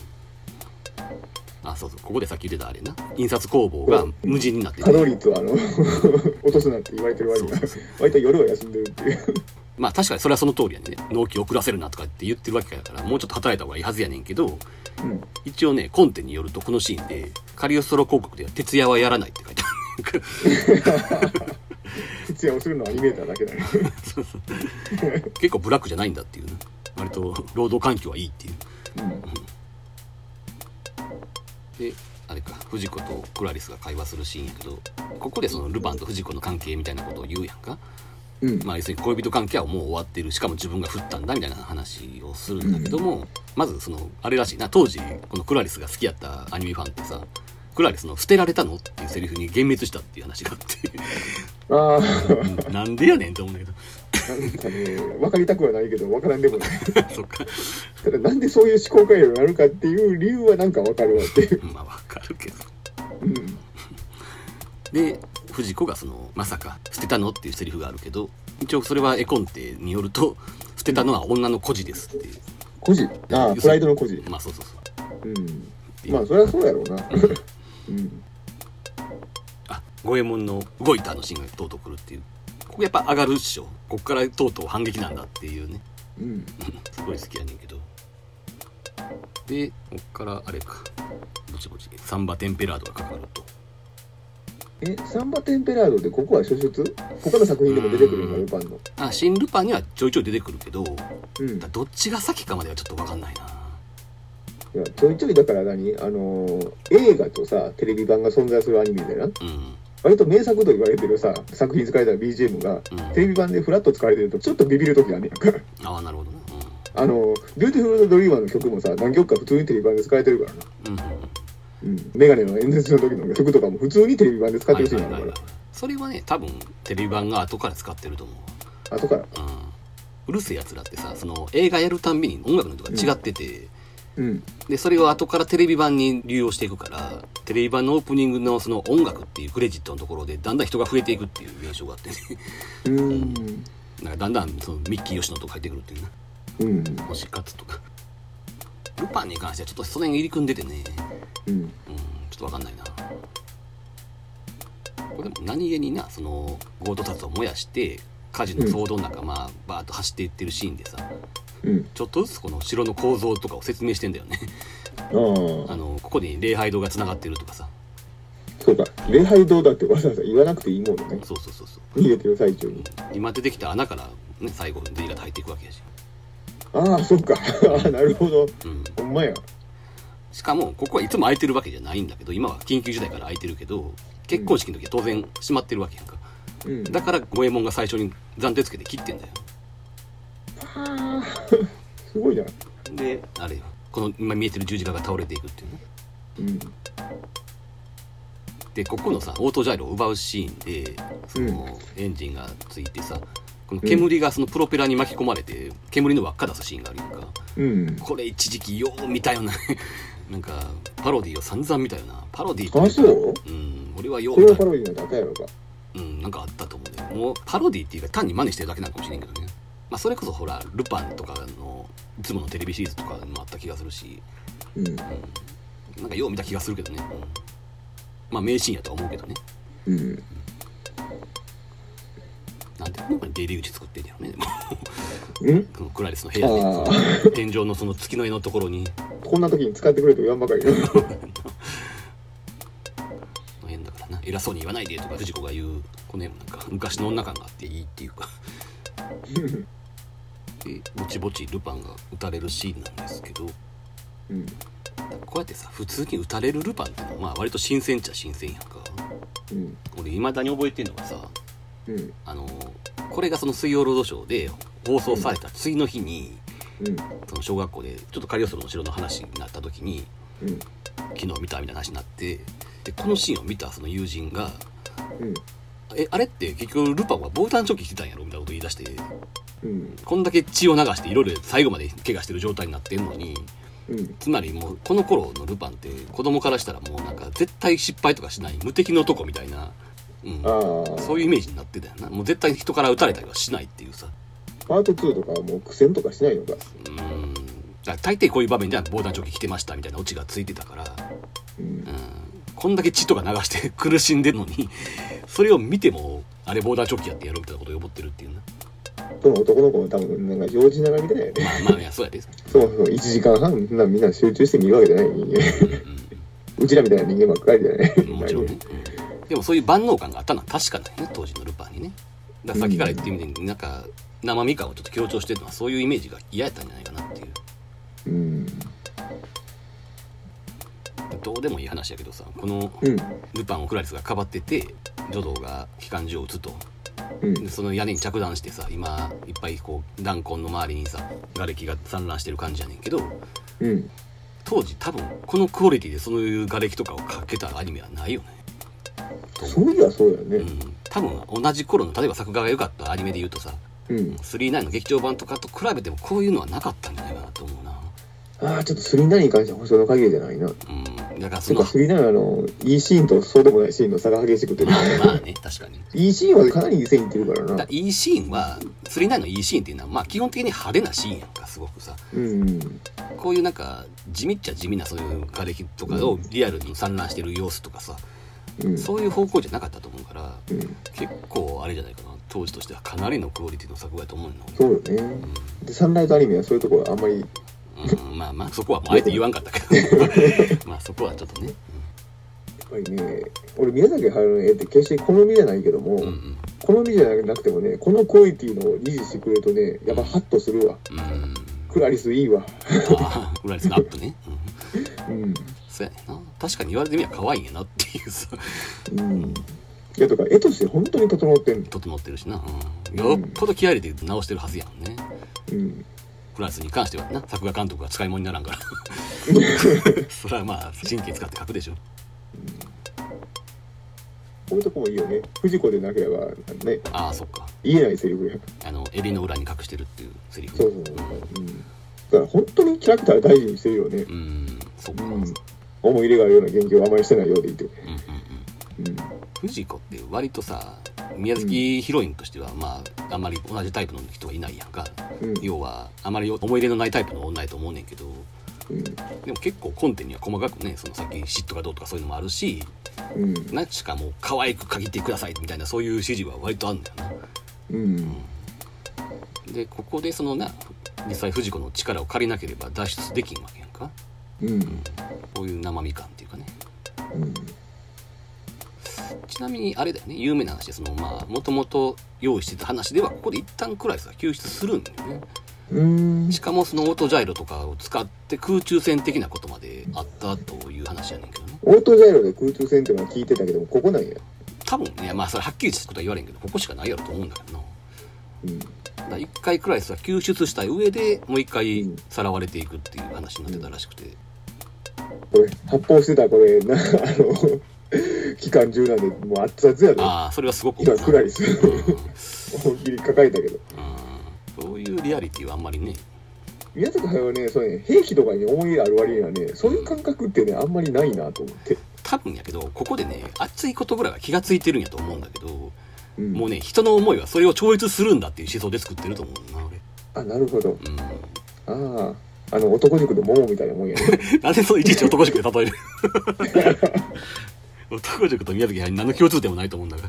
あそうそう。ここでさっき言ってたあれな。印刷工房が無人になって稼働率をあの 落とすなって言われてる割にはそう。そう割と夜は休んでるっていう。まあ確かにそれはその通りやね。納期遅らせるなとかって言ってるわけやからもうちょっと働いた方がいいはずやねんけどうん。一応ねコンテによるとこのシーンでカリオストロ広告では徹夜はやらないって書いてある。徹夜をするのはアニメーターだけだね。結構ブラックじゃないんだっていうね割と労働環境はいいっていうであれか藤子とクラリスが会話するシーンやけどここでそのルパンと藤子の関係みたいなことを言うやんか。うん。うんまあ要するに恋人関係はもう終わってる。しかも自分が振ったんだみたいな話をするんだけども、まずそのあれらしいな当時このクラリスが好きやったアニメファンってさクラリスの「捨てられたの?」っていうセリフに幻滅したっていう話があって。あ なんでやねんと思うんだなんかね分かりたくはないけど分からんでもない。そっか。ただなんでそういう思考回路になるかっていう理由はなんか分かるわっていう、まあわかるけど。うん、で藤子がそのまさか捨てたのっていうセリフがあるけど一応それは絵コンテによると捨てたのは女の孤児ですっていう。孤児？ああプライドの孤児。まあそうそうそう。うん。まあそれはそうやろうな。うん。あ五右衛門の動いたのシーンがとうとう来るっていうここやっぱ上がるっしょ。こっからとうとう反撃なんだっていうね。うん。すごい好きやねんけど。でこっからあれか。ぼちぼち。サンバテンペラードがかかると。えサンバテンペラードでここは初出他の作品でも出てくるんだうん。ルパンの。あ新ルパンにはちょいちょい出てくるけどうん。どっちが先かまではちょっと分かんないな。いやちょいちょいだから何？あのー映画とさテレビ版が存在するアニメでな。うん割と名作と言われてるさ作品使われた BGM がうん。テレビ版でフラッと使われてるとちょっとビビる時あんねんか。ああなるほど。なあのビューティフルドリーマーの曲もさ何曲か普通にテレビ版で使われてるからな。うん。うん。うんうんメガネの演説の時の曲とかも普通にテレビ版で使ってるシーンあるかはいはいはい。はいそれはね多分テレビ版が後から使ってると思う。ら後から？うん。うるせえやつらってさその映画やるたんびに音楽のとか違ってて、うん。でそれを後からテレビ版に流用していくからテレビ版のオープニングのその音楽っていうクレジットのところでだんだん人が増えていくっていう現象があってね。うーん。なんかだんだんそのミッキー吉野とか入ってくるっていうな。うん。星勝とか。ルパンに関してはちょっとその辺入り組んでてね。うん。うん。ちょっとわかんないな。これでも何気になその強盗札を燃やして火事の騒動の中、まあバーッと走っていってるシーンでさうん。ちょっとずつこの城の構造とかを説明してんだよねああのここに礼拝堂がつながってるとかさ。あそうか礼拝堂だってわざわざ言わなくていいものね。そうそうそうそう。逃げてる最中に。今出てきた穴から、ね、最後デリが入っていくわけやし、ああそうかああなるほど。うん、ほんまや。しかもここはいつも空いてるわけじゃないんだけど今は緊急事態から空いてるけど結婚式の時は当然閉まってるわけやんか。うん。だから五右衛門が最初に暫定つけて切ってんだよはあすごいなであれよこの今見えてる十字架が倒れていくっていうね。うん。でここのさオートジャイロを奪うシーンでその、エンジンがついてさこの煙がそのプロペラに巻き込まれて煙の輪っか出すシーンがあるやんか。うん。これ一時期よう見たよな なんかパロディを散々見たよな。パロディってあそう？うん。俺はよう見たはパロディなんてあったやろうか。うんなんかあったと思うね。もうパロディっていうか単に真似してるだけなのかもしれんけどね。まあそれこそほらルパンとかのいつものテレビシリーズとかにもあった気がするし。うん。なんかよう見た気がするけどね、うん。まあ名シーンやとは思うけどね。うん。なんでここに出入り口作ってんやろねでも。うん？このクラリスの部屋で。天井のその月の絵のところに。こんな時に使ってくれと言わんばかり。の変だからな。偉そうに言わないでとか藤子が言うこの辺もなんか昔の女感があっていいっていうか でぼちぼちルパンが撃たれるシーンなんですけどうん。こうやってさ普通に撃たれるルパンってのはまあ割と新鮮っちゃ新鮮やんか。うん。俺未だに覚えてんのがさうん。あのこれがその「水曜ロードショー」で放送された次の日に、うん。その小学校でちょっとカリオストロの城の話になった時にうん。昨日見たみたいな話になってでこのシーンを見たその友人がうん「えあれって結局ルパンは防弾チョッキ着てたんやろ?」みたいなこと言い出して。うん。こんだけ血を流していろいろ最後まで怪我してる状態になってんのに。うん。つまりもうこの頃のルパンって子供からしたらもうなんか絶対失敗とかしない無敵の男みたいな、うん、そういうイメージになってたよな。もう絶対人から撃たれたりはしないっていうさ。パート2とかはもう苦戦とかしないのか。うん。だ大抵こういう場面では防弾チョッキ着てましたみたいなオチがついてたから、うん。うん、こんだけ血とか流して 苦しんでるのにそれを見てもあれ防弾チョッキやってやろうみたいなことを思ってるっていうな。その男の子も多分なんか用事ながらみたいなよね。まあまあいやそうやで、そうそう。1時間半なみんな集中して見るわけじゃない。人間ううちらみたいな人間ばっかりじゃない。もちろんね、うん。でもそういう万能感があったのは確かだよね当時のルパンにね。だからさっきから言ってみてなんか生身感をちょっと強調してるのはそういうイメージが嫌やったんじゃないかなっていう。うんどうでもいい話やけどさこのうん。ルパンをクラリスがかばっててジョドーが機関銃を撃つと。うん。でその屋根に着弾してさ今いっぱいこう弾痕の周りにさ瓦礫が散乱してる感じやねんけどうん。当時多分このクオリティでそういう瓦礫とかをかけたアニメはないよね。そういやそうやね。うん、多分同じ頃の例えば作画が良かったアニメで言うとさうん。39の劇場版とかと比べてもこういうのはなかったんじゃないかなと思うなああちょっと39に関しては保証の限りじゃないな。うん。だからそてかの39のいいシーンとそうでもないシーンの差が激しくてね。まあまあね確かに。いいシーンはかなりいい線いってるからだな E シーンは39の E シーンっていうのはまあ基本的に派手なシーンやんかすごくさ。うん。こういうなんか地味っちゃ地味なそういう瓦礫とかをリアルに散乱してる様子とかさうん。そういう方向じゃなかったと思うからうん。結構あれじゃないかな。当時としてはかなりのクオリティの作画やと思うのそうよね。でサンライズアニメはそういうところはあんまりうん、まあまあそこはもうあえて言わんかったけど まあそこはちょっとねやっぱりね俺宮崎駿の絵って決して好みじゃないけども、うんうん好みじゃなくてもねこのクオリティのを維持してくれるとねやっぱハッとするわうんうんクラリスいいわああ、裏リスのアップね。うん。うんそうやな。確かに言われてみれば可愛いんやなっていうさ、うんいやとか絵として本当に整ってんの整ってるしな。うん。よっぽど気合い入れて直してるはずやんね。うんフランスに関してはな、作画監督が使い物にならんから。それはまあ、神経使って書くでしょ。こういうとこもいいよね藤子でなければねああ、そっか。言えないセリフやあの、襟の裏に隠してるっていうセリフ。そうそうそう、うん、だから本当にキャラクター大事にしてるよねうん。うん、そっか。ううんん、うん、思い入れがあるような言及をあまりしてないようでいてうん。うん藤子って割とさ、宮崎ヒロインとしては、まあ、あんまり同じタイプの人はいないやんか。うん。要は、あまり思い入れのないタイプの女やと思うねんけど、うん。でも結構コンテには細かくねそのさっき嫉妬がどうとかそういうのもあるしうん。何しかもう可愛く限ってくださいみたいなそういう指示は割とあるんだよな。うん。でここでそのな実際藤子の力を借りなければ脱出できんわけやんか。うん。こういう生身感っていうかね。うんちなみにあれだよね有名な話でそのまあもともと用意してた話ではここで一旦クラリスが救出するんだよね。うん。しかもそのオートジャイロとかを使って空中戦的なことまであったという話やねんけどね。オートジャイロで空中戦っていうのは聞いてたけどもここなんや。多分ねまあそれはっきりしたことは言われんけどここしかないやろと思うんだけどな。うん。だ1回クラリスは救出した上でもう1回うんさらわれていくっていう話になってたらしくて、これ、発砲してたらこれ、な、あの、期間中なんで、もう熱々やで。ああそれはすごく今、クラリス。うん思いっきり抱えたけど。うんそういうリアリティはあんまりね宮崎駿はね、そうね、兵器とかに思い入れある割にはね、そういう感覚ってね、あんまりないなと思って。多分やけどここでね熱いことぐらいは気がついてるんやと思うんだけど、うん、もうね人の思いはそれを超越するんだっていう思想で作ってると思うな俺あ、なるほど。うんああ、あの、男塾の桃みたいなもんやね。なんでそういちいち男塾で例える？男塾と宮崎駿に何の共通点もないと思うんだが。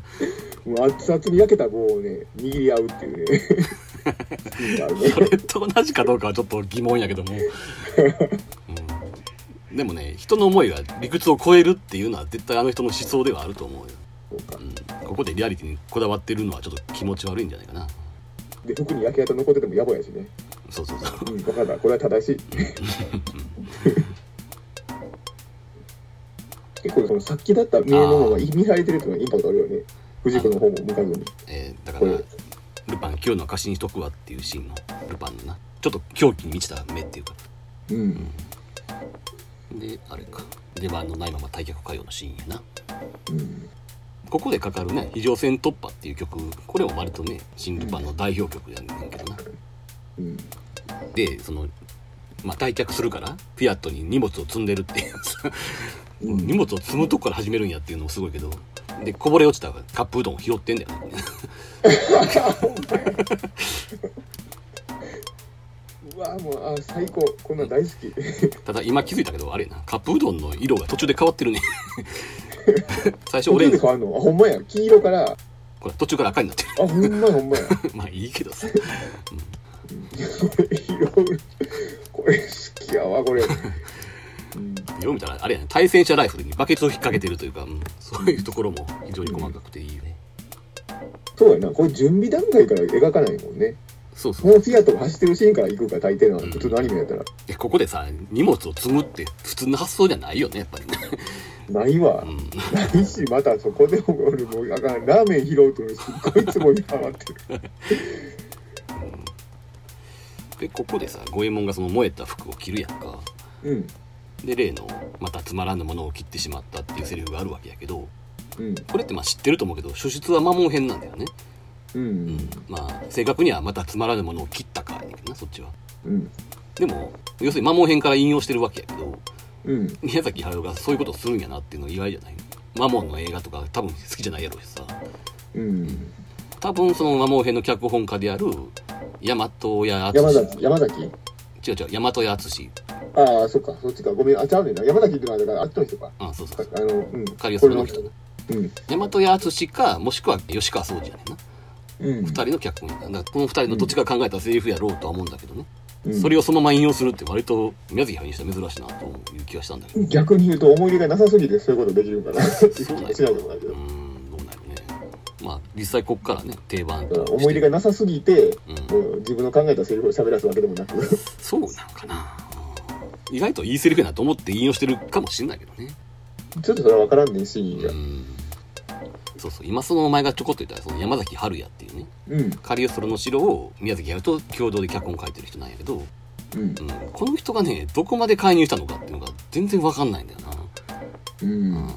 もう熱々に焼けた棒をね、握り合うっていうね。それと同じかどうかはちょっと疑問やけども、うん、でもね人の思いが理屈を超えるっていうのは絶対あの人の思想ではあると思うよ、そうん、ここでリアリティにこだわってるのはちょっと気持ち悪いんじゃないかな。で、服に焼け跡残ってても野暮やしね。そうそうそう。うん、分かった。これは正しい。結構そのさっきだった見えの方が見られてるっていうのはインパクトあるよね。藤子の方も向かずに。えーだからルパン今日の貸しにしとくわっていうシーンのルパンのなちょっと狂気に満ちた目っていうかうん。であれか出番のないまま退却歌謡のシーンやなうん。ここでかかるね「非常戦突破」っていう曲これも割とね新ルパンの代表曲やねんけどなうん。でそのまあ退却するからフィアットに荷物を積んでるっていう荷物を積むとこから始めるんやっていうのもすごいけど。でこぼれ落ちたカップうどんを拾ってんだよ。ねうわもう、あ、最高。こんなん大好き。ただ今気づいたけどあれやな。カップうどんの色が途中で変わってるね。最初オ途レンジ。変わるの？あ、ほんまや。黄色から、これ途中から赤になってる。あ、ほんまほんまや。まあいいけどさ。色、これ好きやわ、これ。うん。よう見たらあれやね対戦車ライフルにバケツを引っ掛けてるというか、うんそういうところも非常に細かくていいよねそうやな。これ準備段階から描かないもんね。そうそうもうフィアットが走ってるシーンから行くから大抵の普通のアニメやったら。でここでさ荷物を積むって普通の発想じゃないよねやっぱりね、ないわう。ん、ないし、またそこでも俺もうあかん。ラーメン拾うとすっごいツボにハマってる。でここでさ五右衛門がその燃えた服を着るやんかうん。で例のまたつまらぬものを切ってしまったっていうセリフがあるわけやけどうん。これってまあ知ってると思うけど初出は摩耗編なんだよね、う。うんん、まあ正確にはまたつまらぬものを切ったかやけどなそっちはうん。でも要するに摩耗編から引用してるわけやけどうん。宮崎駿がそういうことをするんやなっていうのは意外じゃないマモンの映画とか多分好きじゃないやろうしさうん。多分その摩耗編の脚本家である大和屋山敦崎、山崎？違う違う大和屋敦ああ、そっか、そっちか。ごめん。あ、ちゃうねんな。山崎ってのはだからあっちの人か。あそうそうあの、うん。カリオストロの人なうん。大和屋敦かもしくは吉川総司やねんなうん。二人の脚本だこの二人のどっちか考えたセリフやろうとは思うんだけどね、うんそれをそのまま引用するって割と宮崎駿にしては珍しいなという気がしたんだけど逆に言うと思い入れがなさすぎてそういうことできるんかな。そうなんや しないけどうー。んまあ実際こっからね定番と思い入れがなさすぎて、うん。自分の考えたセリフを喋らすわけでもなく。そうなんかな。うん。意外といいセリフやなと思って引用してるかもしんないけどね。ちょっとそれは分からんねん、シーンが。うん。そうそう。今そのお前がちょこっと言ったその山崎春也っていうね。うん。カリオストロの城を宮崎駿と共同で脚本書いてる人なんやけど、うん。うん、この人がねどこまで介入したのかっていうのが全然わかんないんだよな。うん。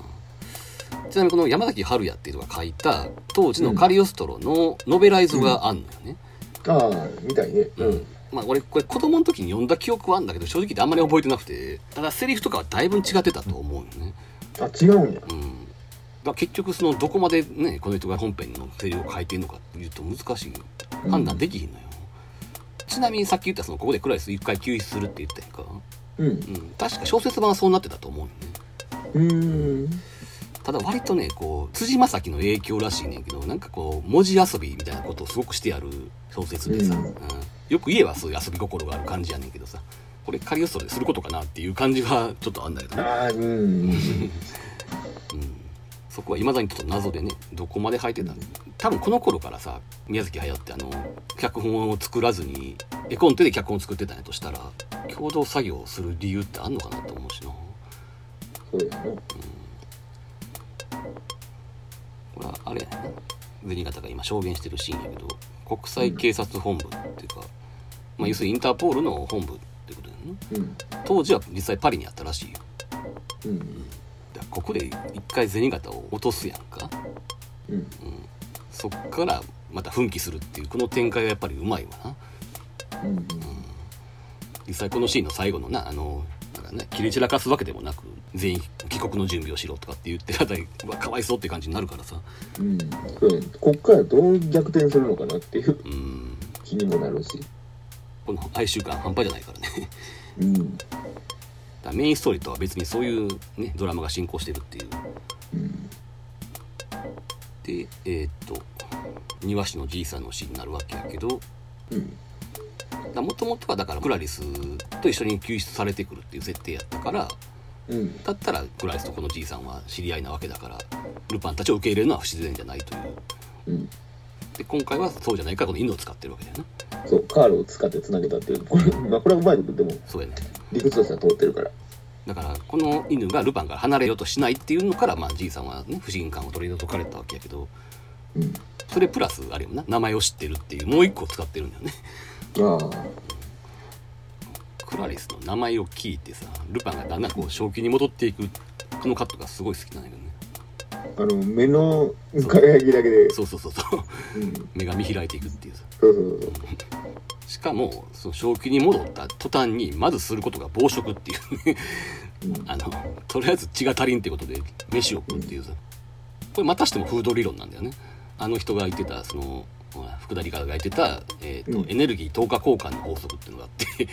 ちなみにこの山崎春也っていうのが書いた当時のカリオストロのノベライズがあんのよね、ああ、みたいね。うん。まあ俺これ子供の時に読んだ記憶はあるんだけど正直あんまり覚えてなくて。ただセリフとかはだいぶ違ってたと思うよね。あ、違うんや。うん。だから結局そのどこまでねこの人が本編のセリフを書いてるのかっていうと難しい判断できひんのよ、ちなみにさっき言ったそのここでクラリス一回救出するって言ったやんか、うん。うん、確か小説版はそうなってたと思うよね。うーん。ただ割とねこう辻正樹の影響らしいねんけどなんかこう文字遊びみたいなことをすごくしてある小説でさ、うん。うん。よく言えばそういう遊び心がある感じやねんけどさこれカリオストロですることかなっていう感じはちょっとあんだけどね、ああ、うん。うん、そこはいまだにちょっと謎でねどこまで入ってたの多分この頃からさ宮崎駿ってあの脚本を作らずに絵コンテで脚本を作ってたんやとしたら共同作業をする理由ってあんのかなと思うしな。そうやな。これはあれやね銭形が今証言してるシーンやけど国際警察本部っていうか、まあ、要するにインターポールの本部ってことだよねうん。当時は実際パリにあったらしいよ。うん。だからここで一回銭形を落とすやんか。うん。そっからまた奮起するっていうこの展開がやっぱりうまいわな。うん。実際このシーンの最後のなあのかね切り散らかすわけでもなく全員帰国の準備をしろとかって言ってたりかわいそうって感じになるからさ。うん。こっからどう逆転するのかなっていう。うん。気にもなるし。この哀愁感半端じゃないからね。うん。だメインストーリーとは別にそういうねドラマが進行してるっていう。うん。でえーっと庭師のじいさんのシーンになるわけやけどうんもともとはだからクラリスと一緒に救出されてくるっていう設定やったからうん。だったらクラリスとこのじいさんは知り合いなわけだからルパンたちを受け入れるのは不自然じゃないという。うん。で今回はそうじゃないからこの犬を使ってるわけだよな。そうカールを使って繋げたっていう。これ,、まあ、これはうまいことでもそうやね。理屈としては通ってるから。だからこの犬がルパンから離れようとしないっていうのからまあじいさんはね不信感を取り除かれたわけやけどうん。それプラスあれよな。名前を知ってるっていうもう一個使ってるんだよねクラリスの名前を聞いてさルパンがだんだんこう正気に戻っていくこのカットがすごい好きなんだけどね。あの目の輝きだけで。そうそうそうそう。うん。目が見開いていくっていうさ。そうそうそうしかもその正気に戻った途端にまずすることが暴食っていうね。うん。あのとりあえず血が足りんってことで飯を食うっていうさ。これまたしてもフード理論なんだよね。あの人が言ってたその福田理香が言ってた、えーとうん。エネルギー等価交換の法則っていうのがあって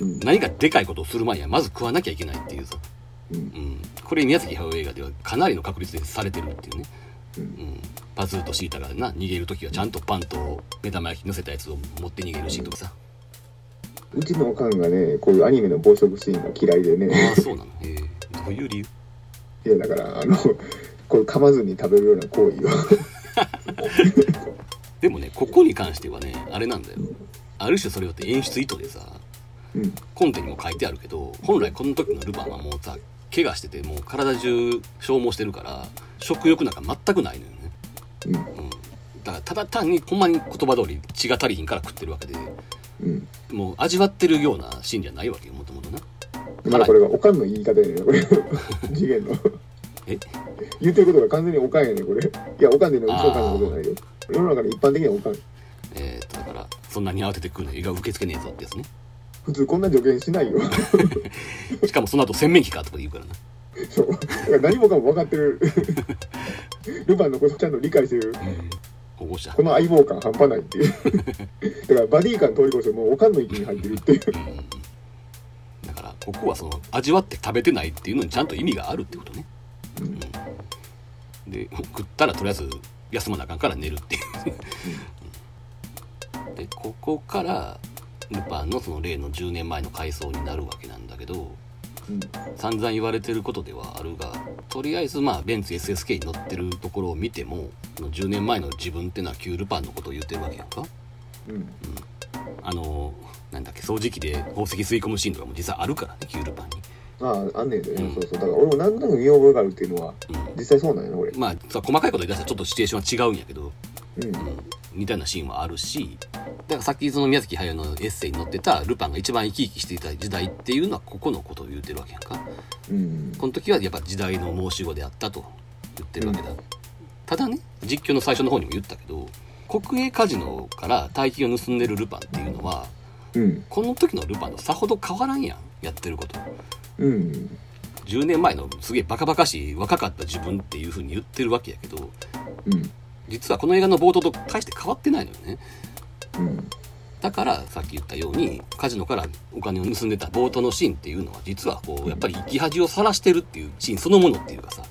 うん。何かでかいことをする前にはまず食わなきゃいけないっていうさ、うん。うん、これ宮崎駿映画ではかなりの確率でされてるっていうね、うん。うん、パズーとシータがな逃げる時はちゃんとパンと目玉焼き乗せたやつを持って逃げるしとかさ、うちのおかんがねこういうアニメの暴食シーンが嫌いであね。あそうなの？へえどういう理由？いやだからあのこう噛まずに食べるような行為を でもねここに関してはねあれなんだよ。ある種それって演出意図でさうん。コンテにも書いてあるけど本来この時のルパンはもうさ怪我しててもう体中消耗してるから食欲なんか全くないのよね、うん。うん、だからただ単にほんまに言葉通り血が足りひんから食ってるわけでうん。もう味わってるようなシーンじゃないわけよもともとな。まあこれがおかんの言い方やねこれ次元のえ？言ってることが完全におかんやねこれ。いやおかんでのうちのおかんのことじゃないよ。世の中で一般的にはおかん。えー、とだからそんなに慌ててくるの映画受け付けねえぞってやつね。普通こんな助言しないよ。しかもその後洗面器かとか言うからな。そう。だから何もかも分かってる。ルパンのことちゃんと理解してる。保護者。この相棒感半端ないっていう。だからバディ感通り越してもうおかんの域に入ってるっていう。だからここはその味わって食べてないっていうのにちゃんと意味があるってことね、うん。で食ったらとりあえず休まなあかんから寝るっていう、うん。でここからルパンのその例の10年前の回想になるわけなんだけどうん。散々言われてることではあるがとりあえずまあベンツ SSK に乗ってるところを見てもその10年前の自分ってのは旧ルパンのことを言ってるわけやんか。うん。あのなんだっけ掃除機で宝石吸い込むシーンとかも実際あるからね旧ルパンにあああんねんでね、うん。そうそう。だから俺も何となく見覚えがあるっていうのはうん。実際そうなんやな俺まあさ細かいこと言い出したらちょっとシチュエーションは違うんやけど、うん。うん、似たようなシーンはあるしだからさっきその宮崎駿のエッセイに載ってたルパンが一番生き生きしていた時代っていうのはここのことを言ってるわけやんか。うん。この時はやっぱ時代の申し子であったと。言ってるわけだ、ただね実況の最初の方にも言ったけど国営カジノから大金を盗んでるルパンっていうのはうん。この時のルパンとさほど変わらんやんやってること。うん。10年前のすげえバカバカしい若かった自分っていう風に言ってるわけやけどうん。実はこの映画の冒頭と大して変わってないのよね。うん。だからさっき言ったようにカジノからお金を盗んでた冒頭のシーンっていうのは実はこうやっぱり生き恥をさらしてるっていうシーンそのものっていうかさ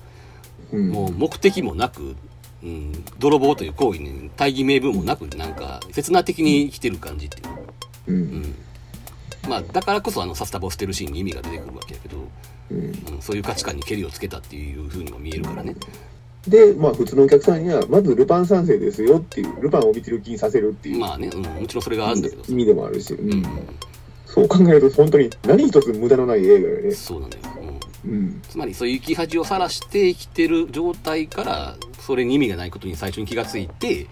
うん。もう目的もなく、うん、泥棒という行為に大義名分もなくなんか刹那的に生きてる感じっていう。の、ううんん、まあだからこそあのサスタバを捨てるシーンに意味が出てくるわけやけど、うん。うん、そういう価値観にけりをつけたっていう風にも見えるからね。でまあ普通のお客さんにはまずルパン三世ですよっていうルパンを見てる気にさせるっていうまあね、うん、もちろんそれがあるんだけどさ。意味でもあるし、ううん。ん、そう考えると本当に何一つ無駄のない映画よね。そうなのよ、うん、うん。つまりそういう生き恥をさらして生きてる状態からそれに意味がないことに最初に気がついて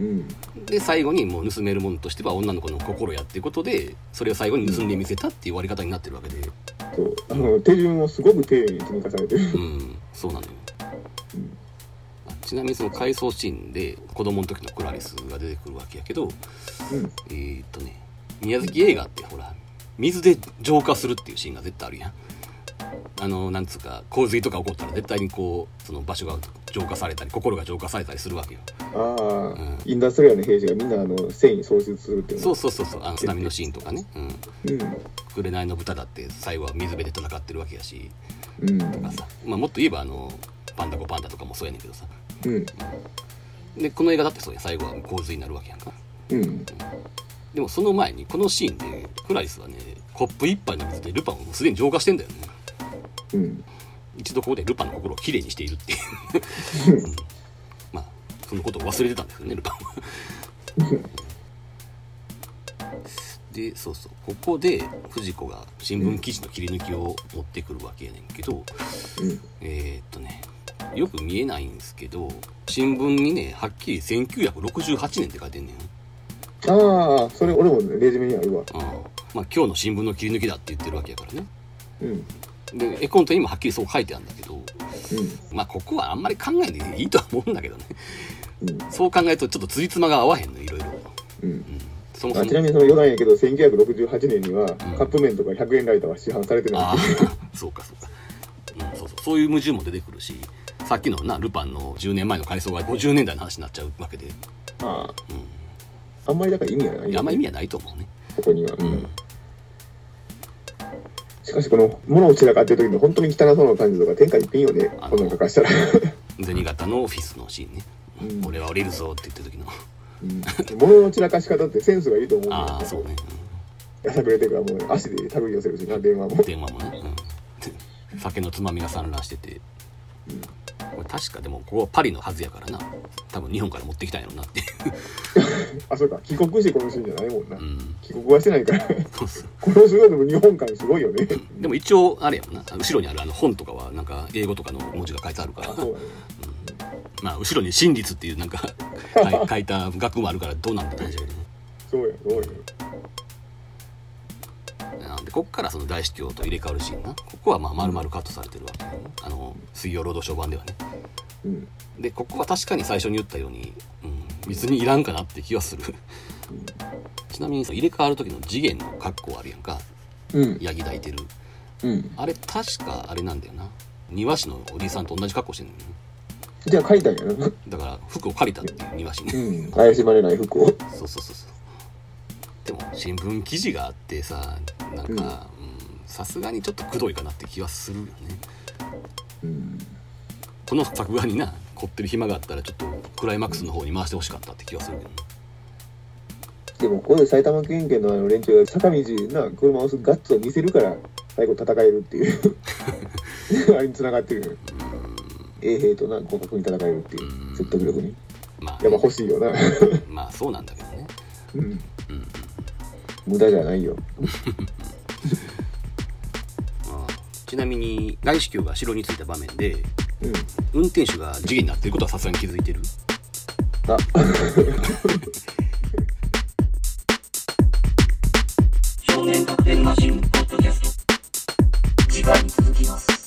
うん。で最後にもう盗めるものとしては女の子の心やっていうことでそれを最後に盗んでみせたっていう終わり方になってるわけでそう。あの、手順をすごく丁寧に積み重ねてる。うんそうなのよ、うんあちなみにその回想シーンで子供の時のクラリスが出てくるわけやけどうん。えー、っとね宮崎映画ってほら水で浄化するっていうシーンが絶対あるやんあのなんつうか洪水とか起こったら絶対にこうその場所が浄化されたり心が浄化されたりするわけよ。ああ、ん。インダストリアの兵士がみんなあの繊維喪失するっていうの。そうそうそうそう。あの津波のシーンとかね。うん。うん。紅の豚だって最後は水辺で戦ってるわけやし。うん。とかさ、まあ、もっと言えばあのパンダコパンダとかもそうやねんけどさ。うん。でこの映画だってそうや。最後は洪水になるわけやんか。うん。でもその前にこのシーンでクラリスはねコップ一杯の水でルパンをもうすでに浄化してんだよねうん。一度ここでルパンの心をきれいにしているっていう、うんまあそのことを忘れてたんですよねルパンはでそうそうここで藤子が新聞記事の切り抜きを持ってくるわけやねんけど、うん。えーっとねよく見えないんですけど新聞にねはっきり1968年って書いてんねんああ、それ俺もねレジュメにあるわ。うんまあ、今日の新聞の切り抜きだって言ってるわけやからねうん。で絵コンテにもはっきりそう書いてあるんだけどうん。まあここはあんまり考えていいとは思うんだけどねうん。そう考えるとちょっとつじつまが合わへんのいろいろ、うん。うん、そもそもあちなみにその余談やけど、1968年にはカップ麺とか100円ライターは市販されてないああ そうかそうか、うん、そうそうそういう矛盾も出てくるしさっきのなルパンの10年前の回想が50年代の話になっちゃうわけで、ああ。うんあんまりだから意味はないよね、あんま意味はないと思うねここには。ううんん。しかしこの物を散らかってる時の本当に汚そうな感じとか天下一品よね。こんなん書かしたら、銭形のオフィスのシーンね、うん。俺は降りるぞって言った時の。うん、物の散らかし方ってセンスがいいと思うんだよああそうね、やさぐれてからもう足で手繰り寄せるしな電話も。うん、電話もね、うん、酒のつまみが散乱してて、これ確かでもここはパリのはずやからな。多分日本から持ってきたんやろうなっていう。あそうか。帰国してこのシーンじゃないもんな、うん。帰国はしてないから。そうそう。この姿も日本感すごいよね。でも一応あれやもんな。後ろにあるあの本とかはなんか英語とかの文字が書いてあるから。そう。だねまあ後ろに真実っていうなんか 書いた額もあるからどうなんだって話だけどね。そうやそうやなんでこっからその大司教と入れ替わるシーンなここはまあ丸々カットされてるわけよね。あの水曜ロードショー版ではね。うん。でここは確かに最初に言ったように、うん、別にいらんかなって気はする。ちなみにさ入れ替わる時の次元の格好あるやんか。うん。ヤギ抱いてる。うん。あれ確かあれなんだよな。庭師のおじさんと同じ格好してるのよね。じゃあ書いたんやなだから服を借りたっていう庭師ね。うん。怪しまれない服を。そうそうそうそうでも新聞記事があってさなんかうん。さすがにちょっとくどいかなって気はするよね。うん。この作画にな凝ってる暇があったらちょっとクライマックスの方に回してほしかったって気はするけどね。でもここで埼玉県警のあの連中が坂道な車をガッツを見せるから最後戦えるっていう。あれに繋がってる。よ衛兵とな互角に戦えるっていう。説得力に。まあやっぱ欲しいよな。まあそうなんだけどね。うん。うん無駄じゃないよ。ああ。ちなみに大司教が城に着いた場面でうん。運転手が次元になってることはさすがに気づいてる？あ。少年特典マシンポッドキャスト。次回に続きます